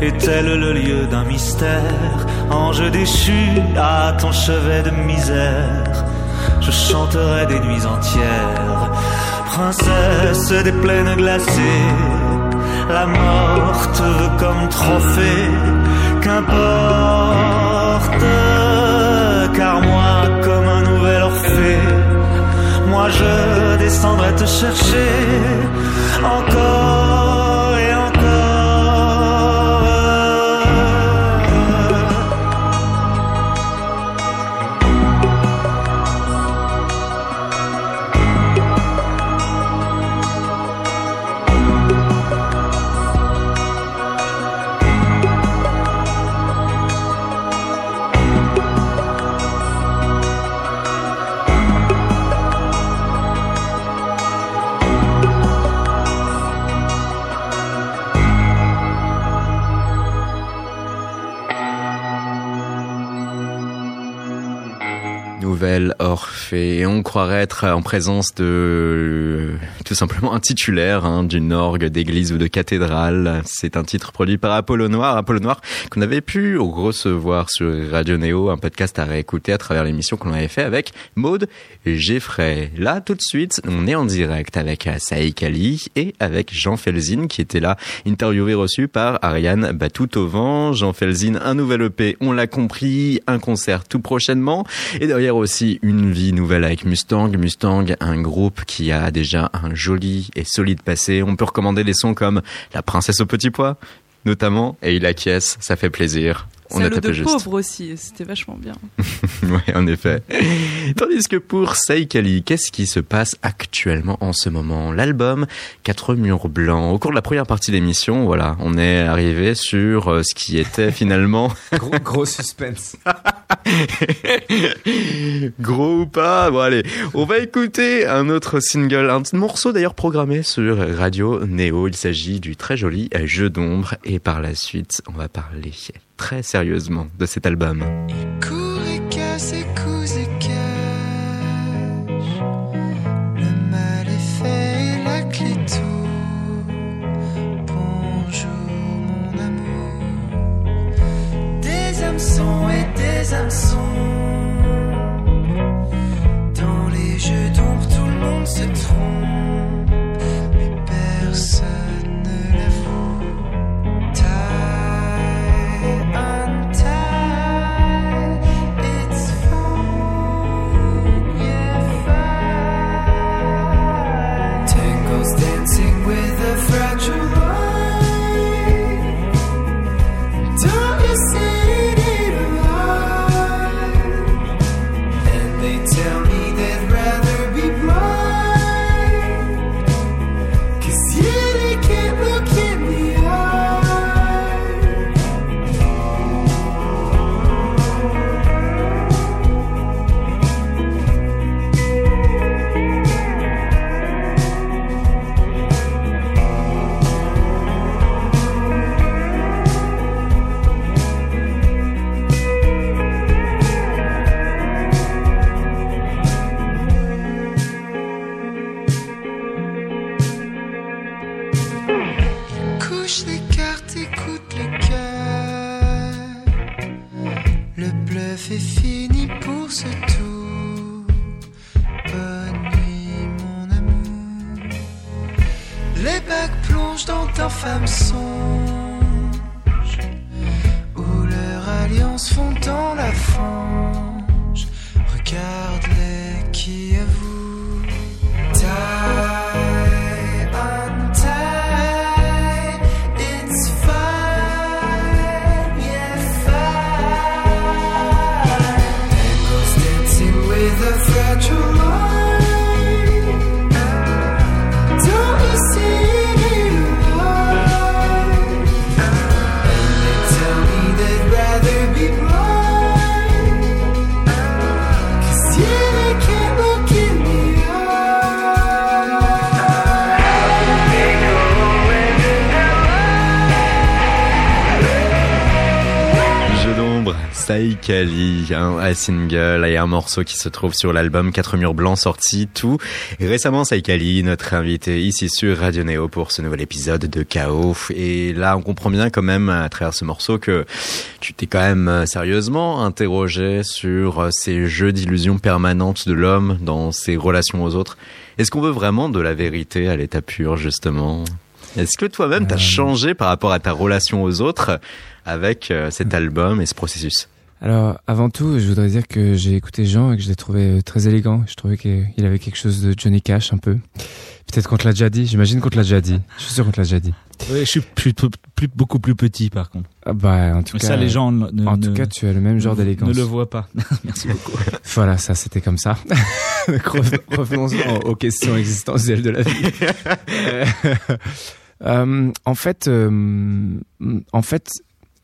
est-elle le lieu d'un mystère? Ange déchu à ton chevet de misère, je chanterai des nuits entières. Princesse des plaines glacées, la mort veut comme trophée. Qu'importe, car moi, comme un nouvel Orphée, moi je descendrai te chercher encore Et on croirait être en présence de euh, tout simplement un titulaire hein, d'une orgue d'église ou de cathédrale. C'est un titre produit par Apollo Noir. Apollo Noir qu'on avait pu recevoir sur Radio Néo, un podcast à réécouter à travers l'émission qu'on avait fait avec Maude Geffray. Là, tout de suite, on est en direct avec Saïk Ali et avec Jean Felzin qui était là, interviewé reçu par Ariane Batoutovan. Jean Felzin, un nouvel EP, on l'a compris, un concert tout prochainement. Et derrière aussi une vie nouvelle avec Mustang. Mustang, un groupe qui a déjà un joli et solide passé. On peut recommander des sons comme La Princesse au Petit Pois, notamment, et il acquiesce, ça fait plaisir. On a tapé de juste. pauvre aussi, c'était vachement bien. oui, en effet. Tandis que pour Saïkali, qu'est-ce qui se passe actuellement en ce moment? L'album Quatre murs blancs. Au cours de la première partie de l'émission, voilà, on est arrivé sur euh, ce qui était finalement Gros, gros suspense. Gros ou pas? Bon allez, on va écouter un autre single, un morceau d'ailleurs programmé sur Radio Néo. Il s'agit du très joli Jeu d'ombre et par la suite, on va parler très sérieusement de cet album. Saïkali, un, un single et un morceau qui se trouve sur l'album Quatre murs blancs sorti tout récemment. Saïkali, notre invité ici sur Radio Néo pour ce nouvel épisode de Chaos. Et là, on comprend bien quand même à travers ce morceau que tu t'es quand même euh, sérieusement interrogé sur euh, ces jeux d'illusions permanentes de l'homme dans ses relations aux autres. Est-ce qu'on veut vraiment de la vérité à l'état pur, justement? Est-ce que toi-même t'as Euh, changé par rapport à ta relation aux autres avec cet album et ce processus? Alors, avant tout, je voudrais dire que j'ai écouté Jean et que je l'ai trouvé euh, très élégant. Je trouvais qu'il avait quelque chose de Johnny Cash un peu. Peut-être qu'on te l'a déjà dit. J'imagine qu'on te l'a déjà dit. Je suis sûr qu'on te l'a déjà dit. Oui, je suis plus, plus- beaucoup plus petit par contre. Ah bah, en tout Mais cas, ça, les gens ne, en ne- tout cas, tu as le même genre ne d'élégance. le voient pas. Merci beaucoup. Voilà, ça, c'était comme ça. Revenons aux questions existentielles de la vie. Euh, en fait, euh, en fait,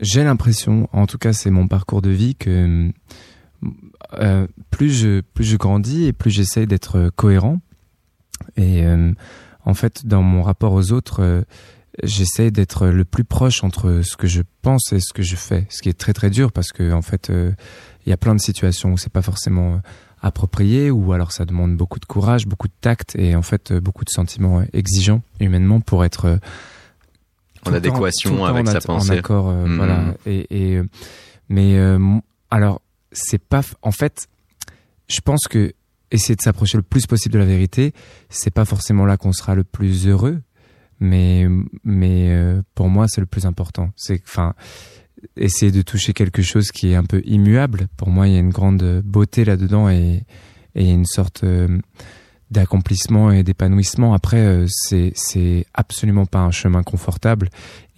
j'ai l'impression, en tout cas, c'est mon parcours de vie que euh, plus je plus je grandis et plus j'essaye d'être cohérent. Et euh, en fait, dans mon rapport aux autres, euh, j'essaye d'être le plus proche entre ce que je pense et ce que je fais, ce qui est très très dur parce que en fait, euh, il y a plein de situations où c'est pas forcément euh, approprié ou alors ça demande beaucoup de courage, beaucoup de tact et en fait beaucoup de sentiments exigeants humainement pour être En adéquation temps- avec en sa pensée. En accord, euh, Mhm. voilà. Et, et euh, mais euh, alors c'est pas en fait, je pense que essayer de s'approcher le plus possible de la vérité, c'est pas forcément là qu'on sera le plus heureux, mais mais euh, pour moi c'est le plus important. C'est enfin essayer de toucher quelque chose qui est un peu immuable. Pour moi, il y a une grande beauté là-dedans et et une sorte euh, d'accomplissement et d'épanouissement. Après, euh, c'est c'est absolument pas un chemin confortable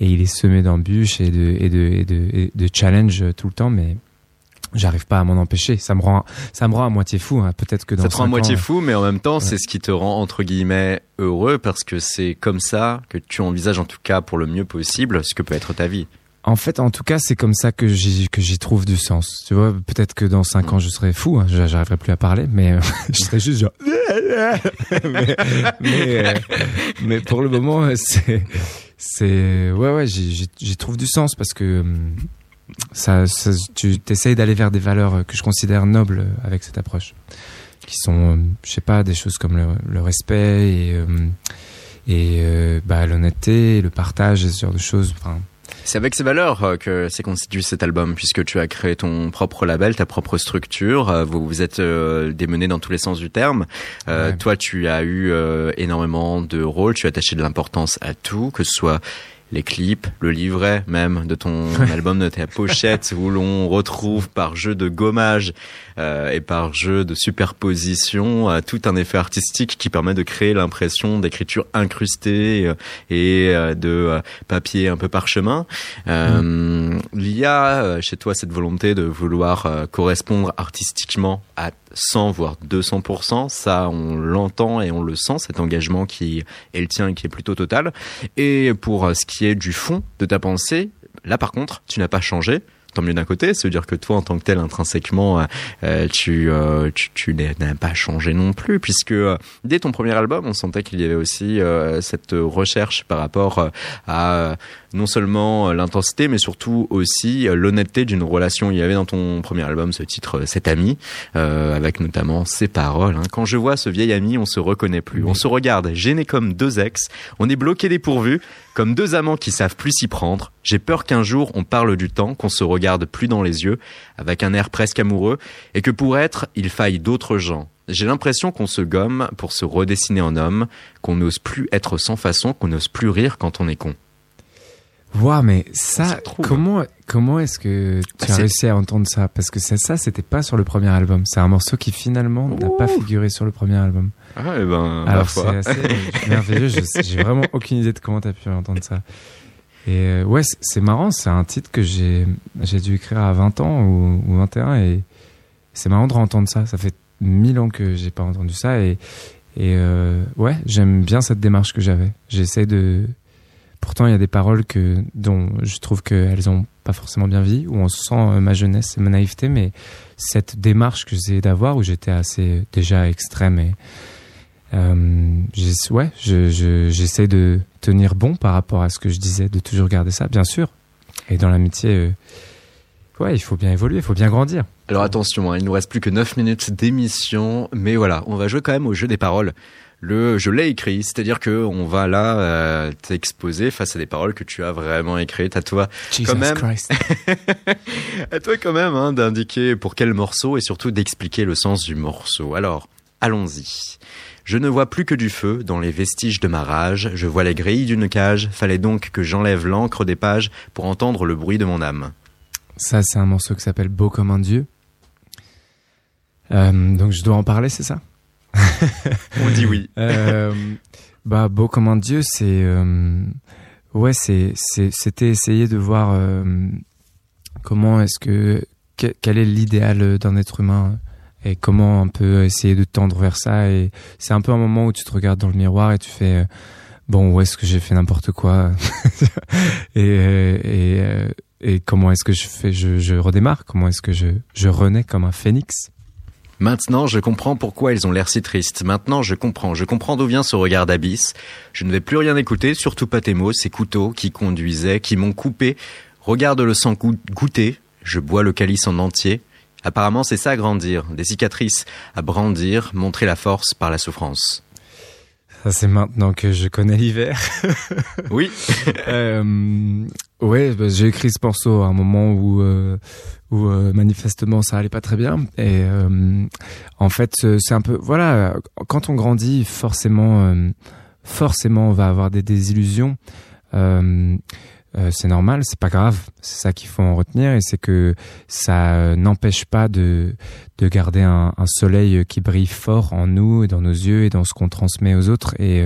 et il est semé d'embûches et de et de et de, et de challenges tout le temps, mais j'arrive pas à m'en empêcher. Ça me rend ça me rend à moitié fou. hein. Peut-être que dans Ça te rend à moitié ans, fou, mais en même temps, Ouais. c'est ce qui te rend entre guillemets heureux parce que c'est comme ça que tu envisages en tout cas pour le mieux possible ce que peut être ta vie. En fait, en tout cas, c'est comme ça que j'y que j'y trouve du sens. Tu vois, peut-être que dans cinq Mm. ans, je serai fou, hein, j'a- j'arriverai plus à parler, mais euh, je serai juste genre. mais, mais, euh, mais pour le moment, euh, c'est c'est ouais ouais, j'y trouve du sens parce que ça, ça tu t'essayes d'aller vers des valeurs que je considère nobles avec cette approche, qui sont, je sais pas, des choses comme le, le respect et et bah, l'honnêteté, le partage, ce genre de choses. Enfin, C'est avec ces valeurs euh, que s'est constitué cet album, puisque tu as créé ton propre label, ta propre structure. euh, Vous vous êtes euh, démené dans tous les sens du terme. Euh, Ouais. Toi, tu as eu euh, énormément de rôles, tu as attaché de l'importance à tout, que ce soit les clips, le livret même de ton album, de ta pochette, où l'on retrouve par jeu de gommage et par jeu de superposition euh, tout un effet artistique qui permet de créer l'impression d'écriture incrustée euh, et euh, de euh, papier un peu parchemin. Euh, Il y a euh, chez toi cette volonté de vouloir euh, correspondre artistiquement à 100 voire 200%. Ça, on l'entend et on le sent, cet engagement qui est le tien et qui est plutôt total. Et pour euh, ce qui est du fond de ta pensée, là par contre, tu n'as pas changé. Tant mieux d'un côté, se dire que toi en tant que tel intrinsèquement tu, tu, tu n'as pas changé non plus puisque dès ton premier album on sentait qu'il y avait aussi cette recherche par rapport à non seulement l'intensité mais surtout aussi l'honnêteté d'une relation. Il y avait dans ton premier album ce titre Cet ami avec notamment ces paroles. Hein. Quand je vois ce vieil ami, on se reconnaît plus, on se regarde gêné comme deux ex, on est bloqué dépourvu comme deux amants qui savent plus s'y prendre. J'ai peur qu'un jour on parle du temps, qu'on se regarde plus dans les yeux, avec un air presque amoureux, et que pour être, il faille d'autres gens. J'ai l'impression qu'on se gomme pour se redessiner en homme, qu'on n'ose plus être sans façon, qu'on n'ose plus rire quand on est con. Waouh, mais ça, comment, comment est-ce que tu as réussi à entendre ça? Parce que ça, ça c'était pas sur le premier album. C'est un morceau qui finalement n'a pas figuré sur le premier album. Ah, et eh ben, Alors c'est assez merveilleux. J'ai vraiment aucune idée de comment tu as pu entendre ça. Et euh, ouais, c'est marrant. C'est un titre que j'ai j'ai dû écrire à 20 ans ou, ou 21 et c'est marrant de entendre ça. Ça fait mille ans que j'ai pas entendu ça et et euh, ouais, j'aime bien cette démarche que j'avais. J'essaie de Pourtant, il y a des paroles que, dont je trouve qu'elles ont pas forcément bien vie, où on sent euh, ma jeunesse et ma naïveté, mais cette démarche que j'essayais d'avoir, où j'étais assez déjà extrême et euh, ouais, j'essaie de tenir bon par rapport à ce que je disais, de toujours garder ça, bien sûr. Et dans l'amitié, euh, ouais, il faut bien évoluer, il faut bien grandir. Alors attention, hein, il nous reste plus que 9 minutes d'émission, mais voilà, on va jouer quand même au jeu des paroles le je l'ai écrit, c'est-à-dire que on va là euh, t'exposer face à des paroles que tu as vraiment écrites à toi quand même à toi quand même hein, d'indiquer pour quel morceau et surtout d'expliquer le sens du morceau. Alors, allons-y. Je ne vois plus que du feu dans les vestiges de ma rage, je vois les grilles d'une cage, fallait donc que j'enlève l'encre des pages pour entendre le bruit de mon âme. Ça, c'est un morceau qui s'appelle Beau comme un dieu. Euh, donc je dois en parler, c'est ça? On dit oui. euh, bah, beau comme un dieu, c'est euh, ouais, c'est c'était essayer de voir euh, comment est-ce que quel est l'idéal d'un être humain et comment on peut essayer de tendre vers ça. Et c'est un peu un moment où tu te regardes dans le miroir et tu fais bon, où est-ce que j'ai fait n'importe quoi et, comment est-ce que je fais, je, je redémarre, comment est-ce que je, je renais comme un phénix. Maintenant, je comprends pourquoi ils ont l'air si tristes. Maintenant, je comprends. Je comprends d'où vient ce regard d'abysse. Je ne vais plus rien écouter, surtout pas tes mots, ces couteaux qui conduisaient, qui m'ont coupé. Regarde le sang goûter. Je bois le calice en entier. Apparemment, c'est ça grandir. Des cicatrices à brandir, montrer la force par la souffrance. Ça, c'est maintenant que je connais l'hiver. oui. euh, ouais, bah, j'ai écrit ce morceau à un moment où euh, où euh, manifestement ça allait pas très bien et euh, en fait c'est un peu voilà quand on grandit forcément euh, forcément on va avoir des désillusions c'est normal c'est pas grave c'est ça qu'il faut en retenir et c'est que ça n'empêche pas de de garder un, un, soleil qui brille fort en nous et dans nos yeux et dans ce qu'on transmet aux autres et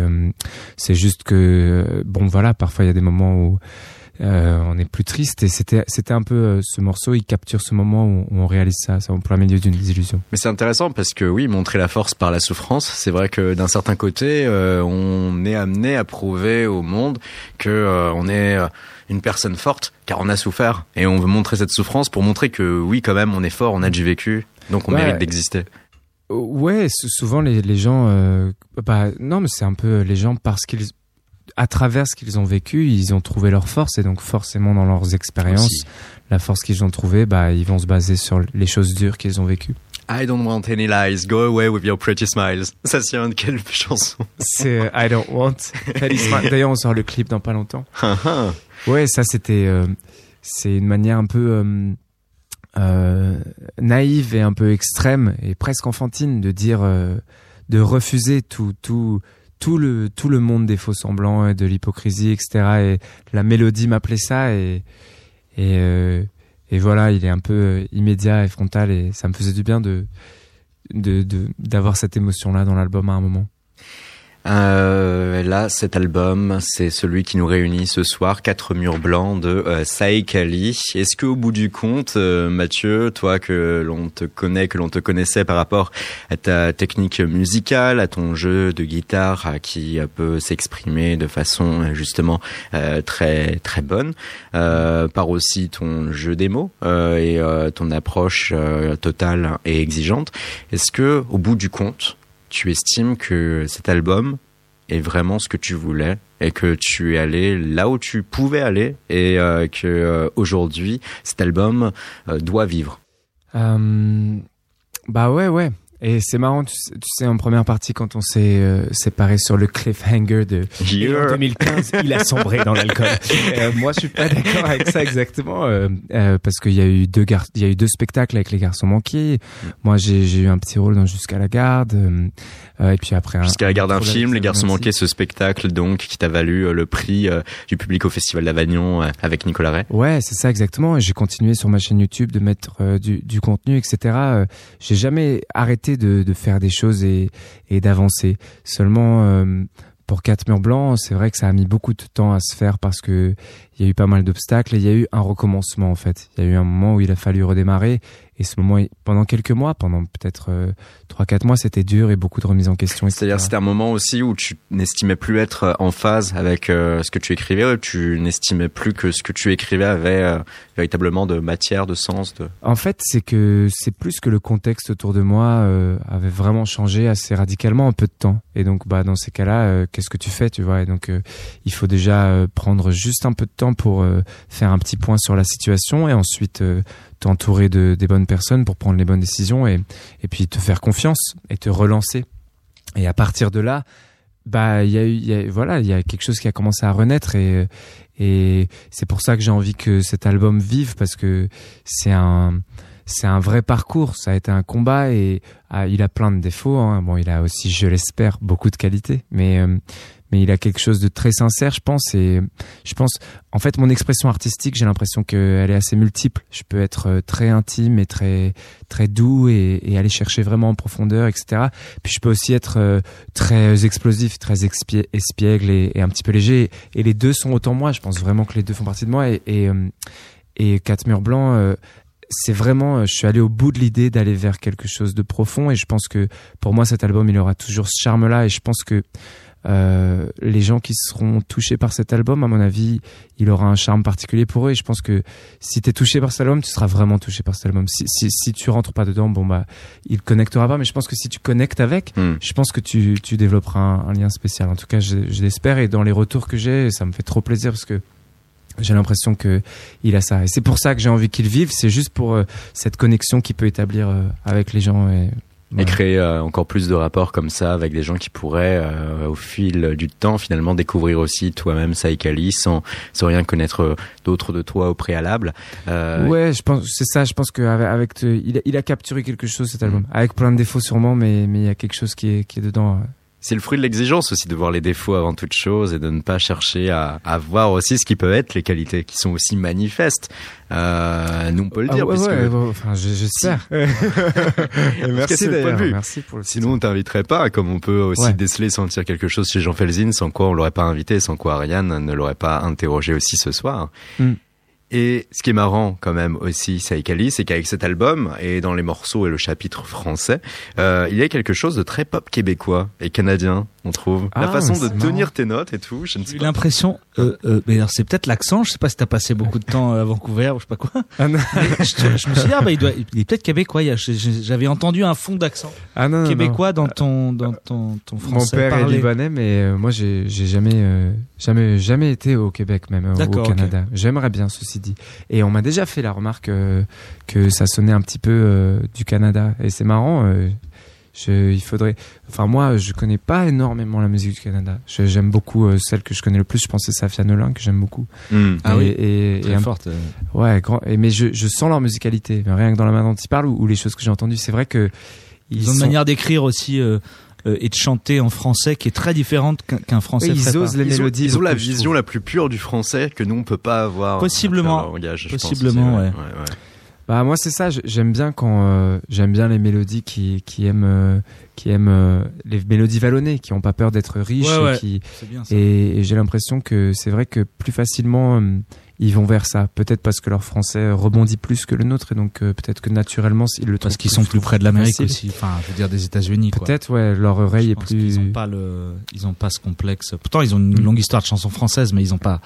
c'est juste que bon voilà parfois il y a des moments où euh, on est plus triste et c'était c'était un peu euh, ce morceau il capture ce moment où, on réalise ça ça en plein milieu d'une désillusion. Mais c'est intéressant parce que oui montrer la force par la souffrance c'est vrai que d'un certain côté euh, on est amené à prouver au monde que on est une personne forte car on a souffert et on veut montrer cette souffrance pour montrer que oui quand même on est fort on a du vécu donc on mérite d'exister. Ouais souvent les, les gens bah non mais c'est un peu les gens parce qu'ils à travers ce qu'ils ont vécu, ils ont trouvé leur force et donc forcément dans leurs expériences, la force qu'ils ont trouvée, bah ils vont se baser sur les choses dures qu'ils ont vécues. I don't want any lies. Go away with your pretty smiles. Ça c'est de quelle chanson? C'est euh, I don't want any smiles. D'ailleurs, on sort le clip dans pas longtemps. ouais, ça c'était euh, c'est une manière un peu euh, euh, naïve et un peu extrême et presque enfantine de dire de refuser tout tout tout le tout le monde des faux semblants et de l'hypocrisie etc et la mélodie m'appelait ça et et euh, et voilà il est un peu euh, immédiat et frontal et ça me faisait du bien de de d'avoir cette émotion là dans l'album à un moment Euh, là, cet album, c'est celui qui nous réunit ce soir, Quatre murs blancs de euh, Saïk Ali. Est-ce que, au bout du compte, euh, Mathieu, toi que l'on te connaît, que l'on te connaissait par rapport à ta technique musicale, à ton jeu de guitare euh, qui peut s'exprimer de façon justement très très bonne, par aussi ton jeu des mots et ton approche totale et exigeante, est-ce que, au bout du compte, tu estimes que cet album est vraiment ce que tu voulais et que tu es allé là où tu pouvais aller et euh, que euh, aujourd'hui cet album euh, doit vivre? bah ouais ouais et c'est marrant, tu sais, en première partie, quand on s'est euh, séparé sur le cliffhanger de en 2015, il a sombré dans l'alcool. Euh, moi, je suis pas d'accord avec ça exactement, euh, euh parce qu'il y a eu deux gar il y a eu deux spectacles avec les garçons manqués. Moi, j'ai eu un petit rôle dans Jusqu'à la garde, et puis après. Jusqu'à la garde, un film, les garçons manqués, ce spectacle donc qui t'a valu le prix du public au Festival d'Avagnon avec Nicolas Ray. Ouais, c'est ça exactement. J'ai continué sur ma chaîne YouTube de mettre du, du contenu, etc. j'ai jamais arrêté de, faire des choses et, d'avancer. Seulement, euh, pour quatre murs blancs, c'est vrai que ça a mis beaucoup de temps à se faire parce que il y a eu pas mal d'obstacles et il y a eu un recommencement en fait. Il y a eu un moment où il a fallu redémarrer et ce moment, pendant quelques mois, pendant peut-être euh, trois, quatre mois, c'était dur et beaucoup de remises en question. C'est-à-dire, c'était un moment aussi où tu n'estimais plus être euh, en phase avec euh, ce que tu écrivais, tu n'estimais plus que ce que tu écrivais avait véritablement de matière, de sens. De... En fait, c'est que c'est plus que le contexte autour de moi avait vraiment changé assez radicalement en peu de temps. Et donc, bah, dans ces cas-là, qu'est-ce que tu fais, tu vois? Et donc, il faut déjà prendre juste un peu de temps pour faire un petit point sur la situation et ensuite t'entourer de des bonnes personnes pour prendre les bonnes décisions et et puis te faire confiance et te relancer. Et à partir de là, bah il y a voilà il y a quelque chose qui a commencé à renaître et et c'est pour ça que j'ai envie que cet album vive parce que c'est un c'est un vrai parcours ça a été un combat et ah, il a plein de défauts hein. bon il a aussi je l'espère beaucoup de qualités mais euh, mais il a quelque chose de très sincère, je pense. Et je pense, en fait, mon expression artistique, j'ai l'impression qu'elle est assez multiple. Je peux être euh, très intime et très très doux et, aller chercher vraiment en profondeur, etc. Puis je peux aussi être euh, très explosif, très espiègle et, et, un petit peu léger. Et les deux sont autant moi. Je pense vraiment que les deux font partie de moi. Et et, euh, et Quatre murs blancs c'est vraiment, je suis allé au bout de l'idée d'aller vers quelque chose de profond et je pense que pour moi cet album il aura toujours ce charme là et je pense que euh, les gens qui seront touchés par cet album, à mon avis, il aura un charme particulier pour eux. Et je pense que si tu es touché par cet album, tu seras vraiment touché par cet album. Si, si, si tu rentres pas dedans, bon bah, il connectera pas. Mais je pense que si tu connectes avec, hmm. je pense que tu, tu développeras un, lien spécial. En tout cas, je, l'espère. Et dans les retours que j'ai, ça me fait trop plaisir parce que j'ai l'impression que il a ça et c'est pour ça que j'ai envie qu'il vive c'est juste pour euh, cette connexion qu'il peut établir euh, avec les gens et et créer euh, encore plus de rapports comme ça avec des gens qui pourraient euh, au fil du temps finalement découvrir aussi toi-même Saïkali sans sans rien connaître d'autre de toi au préalable. Euh... Ouais, je pense c'est ça. Je pense que avec, il, a, il a capturé quelque chose cet album, mm. avec plein de défauts sûrement, mais mais il y a quelque chose qui est qui est dedans. C'est le fruit de l'exigence aussi de voir les défauts avant toute chose et de ne pas chercher à, à voir aussi ce qui peut être les qualités qui sont aussi manifestes. Euh, nous on peut le ah dire. parce que enfin, j'espère. merci d'ailleurs. Merci pour le Sinon on t'inviterait pas, comme on peut aussi déceler sentir quelque chose chez Jean Felzin, sans quoi on l'aurait pas invité, sans quoi Ariane ne l'aurait pas interrogé aussi ce soir. Mm. Et ce qui est marrant quand même aussi, Saïkali, c'est qu'avec cet album et dans les morceaux et le chapitre français, euh, il y a quelque chose de très pop québécois et canadien, on trouve. la ah, façon de tenir tes notes et tout. J'ai l'impression, euh, euh, mais alors c'est peut-être l'accent. Je sais pas si t'as passé beaucoup de temps à Vancouver ou je sais pas quoi. Ah, je, me suis dit ah bah il doit, il est peut-être québécois. J'avais entendu un fond d'accent ah, québécois dans ton dans ton ton français. Mon père est libanais, mais euh, moi j'ai jamais euh, jamais jamais été au Québec même au Canada. J'aimerais bien ceci dit. Et on m'a déjà fait la remarque que ça sonnait un petit peu du Canada. Et c'est marrant. Je, il faudrait. Enfin, moi, je connais pas énormément la musique du Canada. J'aime beaucoup euh, celle que je connais le plus. Je pense c'est Safia Nolin que j'aime beaucoup. Hmm. Ah oui. Et, Très forte. Euh. Ouais, grand. Et, mais je, je sens leur musicalité. Rien que dans la manière dont ils parlent ou, les choses que j'ai entendues, c'est vrai que ils, ont une manière d'écrire aussi. Euh, et de chanter en français qui est très différente qu'un français. ils osent les mélodies. Ils ont, la vision la plus pure du français que nous on peut pas avoir. Possiblement. Possiblement, ouais. ouais, ouais. Bah moi c'est ça, j'aime bien quand euh, j'aime bien les mélodies qui qui aiment euh, qui aiment euh, les mélodies vallonnées, qui ont pas peur d'être riches Ouais, ouais. et qui j'ai l'impression que c'est vrai que plus facilement euh, ils vont vers ça. Peut-être parce que leur français rebondit plus que le nôtre et donc euh, peut-être que naturellement ils le Parce trouvent qu'ils sont plus près de l'Amérique aussi. Enfin, je veux dire des États-Unis. Peut-être ouais, leur oreille Je est pense plus. qu'ils ont pas le, ils ont pas ce complexe. Pourtant, ils ont une Mm. longue histoire de chansons françaises, mais ils ont pas,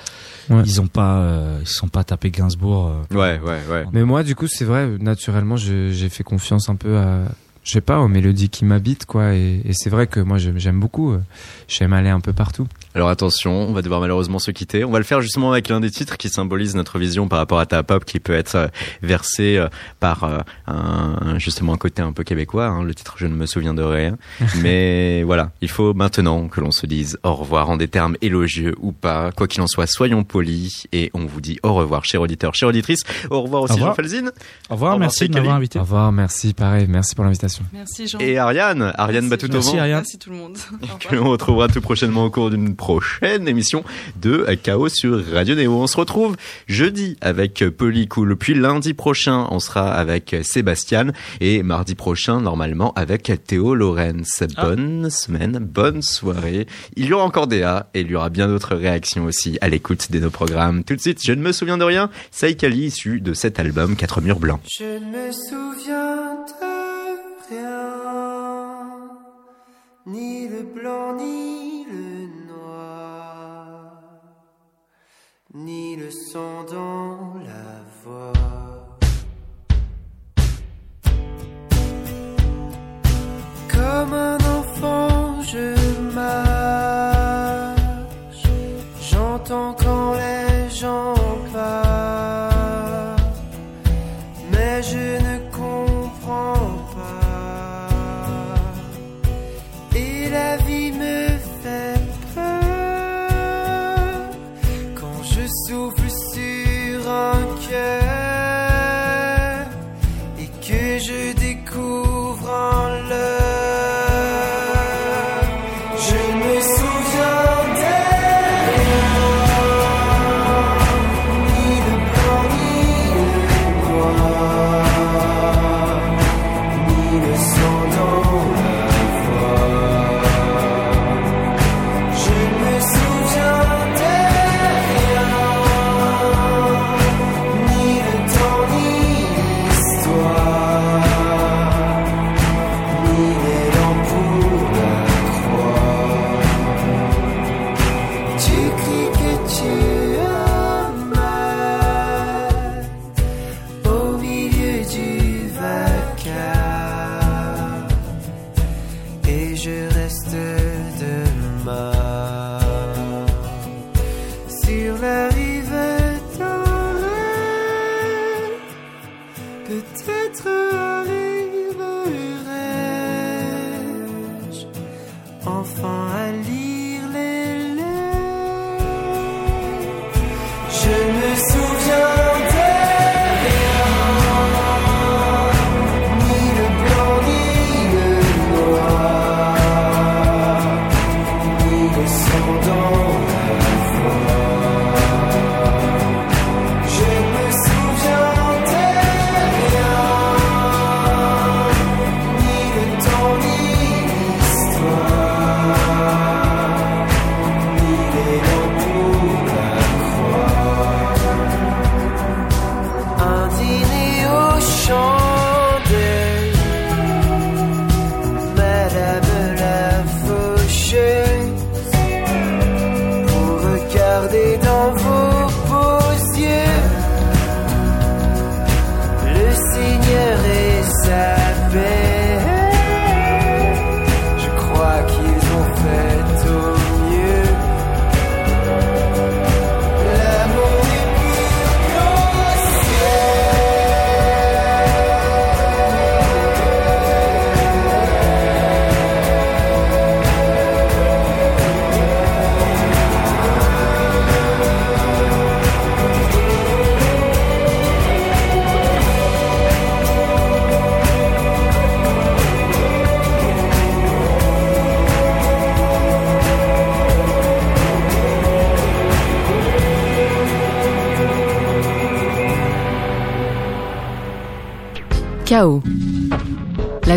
Ouais. ils ont pas, euh, ils sont pas tapés Gainsbourg. euh. Ouais, ouais, ouais. Mais moi, du coup, c'est vrai, naturellement, j'ai fait confiance un peu à, je sais pas, aux mélodies qui m'habitent, quoi. Et, et c'est vrai que moi, j'aime j'aime beaucoup. euh, J'aime aller un peu partout. Alors attention, on va devoir malheureusement se quitter. On va le faire justement avec l'un des titres qui symbolise notre vision par rapport à ta pop qui peut être euh, versée euh, par euh, un, justement un côté un peu québécois. hein. Le titre, je ne me souviens de rien. Mais voilà, il faut maintenant que l'on se dise au revoir en des termes élogieux ou pas. Quoi qu'il en soit, soyons polis et on vous dit au revoir, chers auditeurs, chères auditrices. Au revoir aussi Au revoir. Jean Falzine Au revoir, Au revoir, merci de m'avoir invité. Au revoir, merci, pareil, merci pour l'invitation. Merci Jean. et Ariane, Ariane Batoutovant. Merci, Ariane. Merci tout le monde. Que l'on retrouvera tout prochainement au cours d'une prochaine émission de Chaos sur Radio Néo. On se retrouve jeudi avec Polycool, puis lundi prochain on sera avec Sébastien et mardi prochain normalement avec Théo Lorenz. Bonne semaine, bonne soirée. Il y aura encore des A et il y aura bien d'autres réactions aussi à l'écoute de nos programmes. Tout de suite, je ne me souviens de rien, Saïkali issu de cet album Quatre murs blancs. Je ne me souviens de rien, ni le blanc, ni ni le son dans la voix. Enfin à lire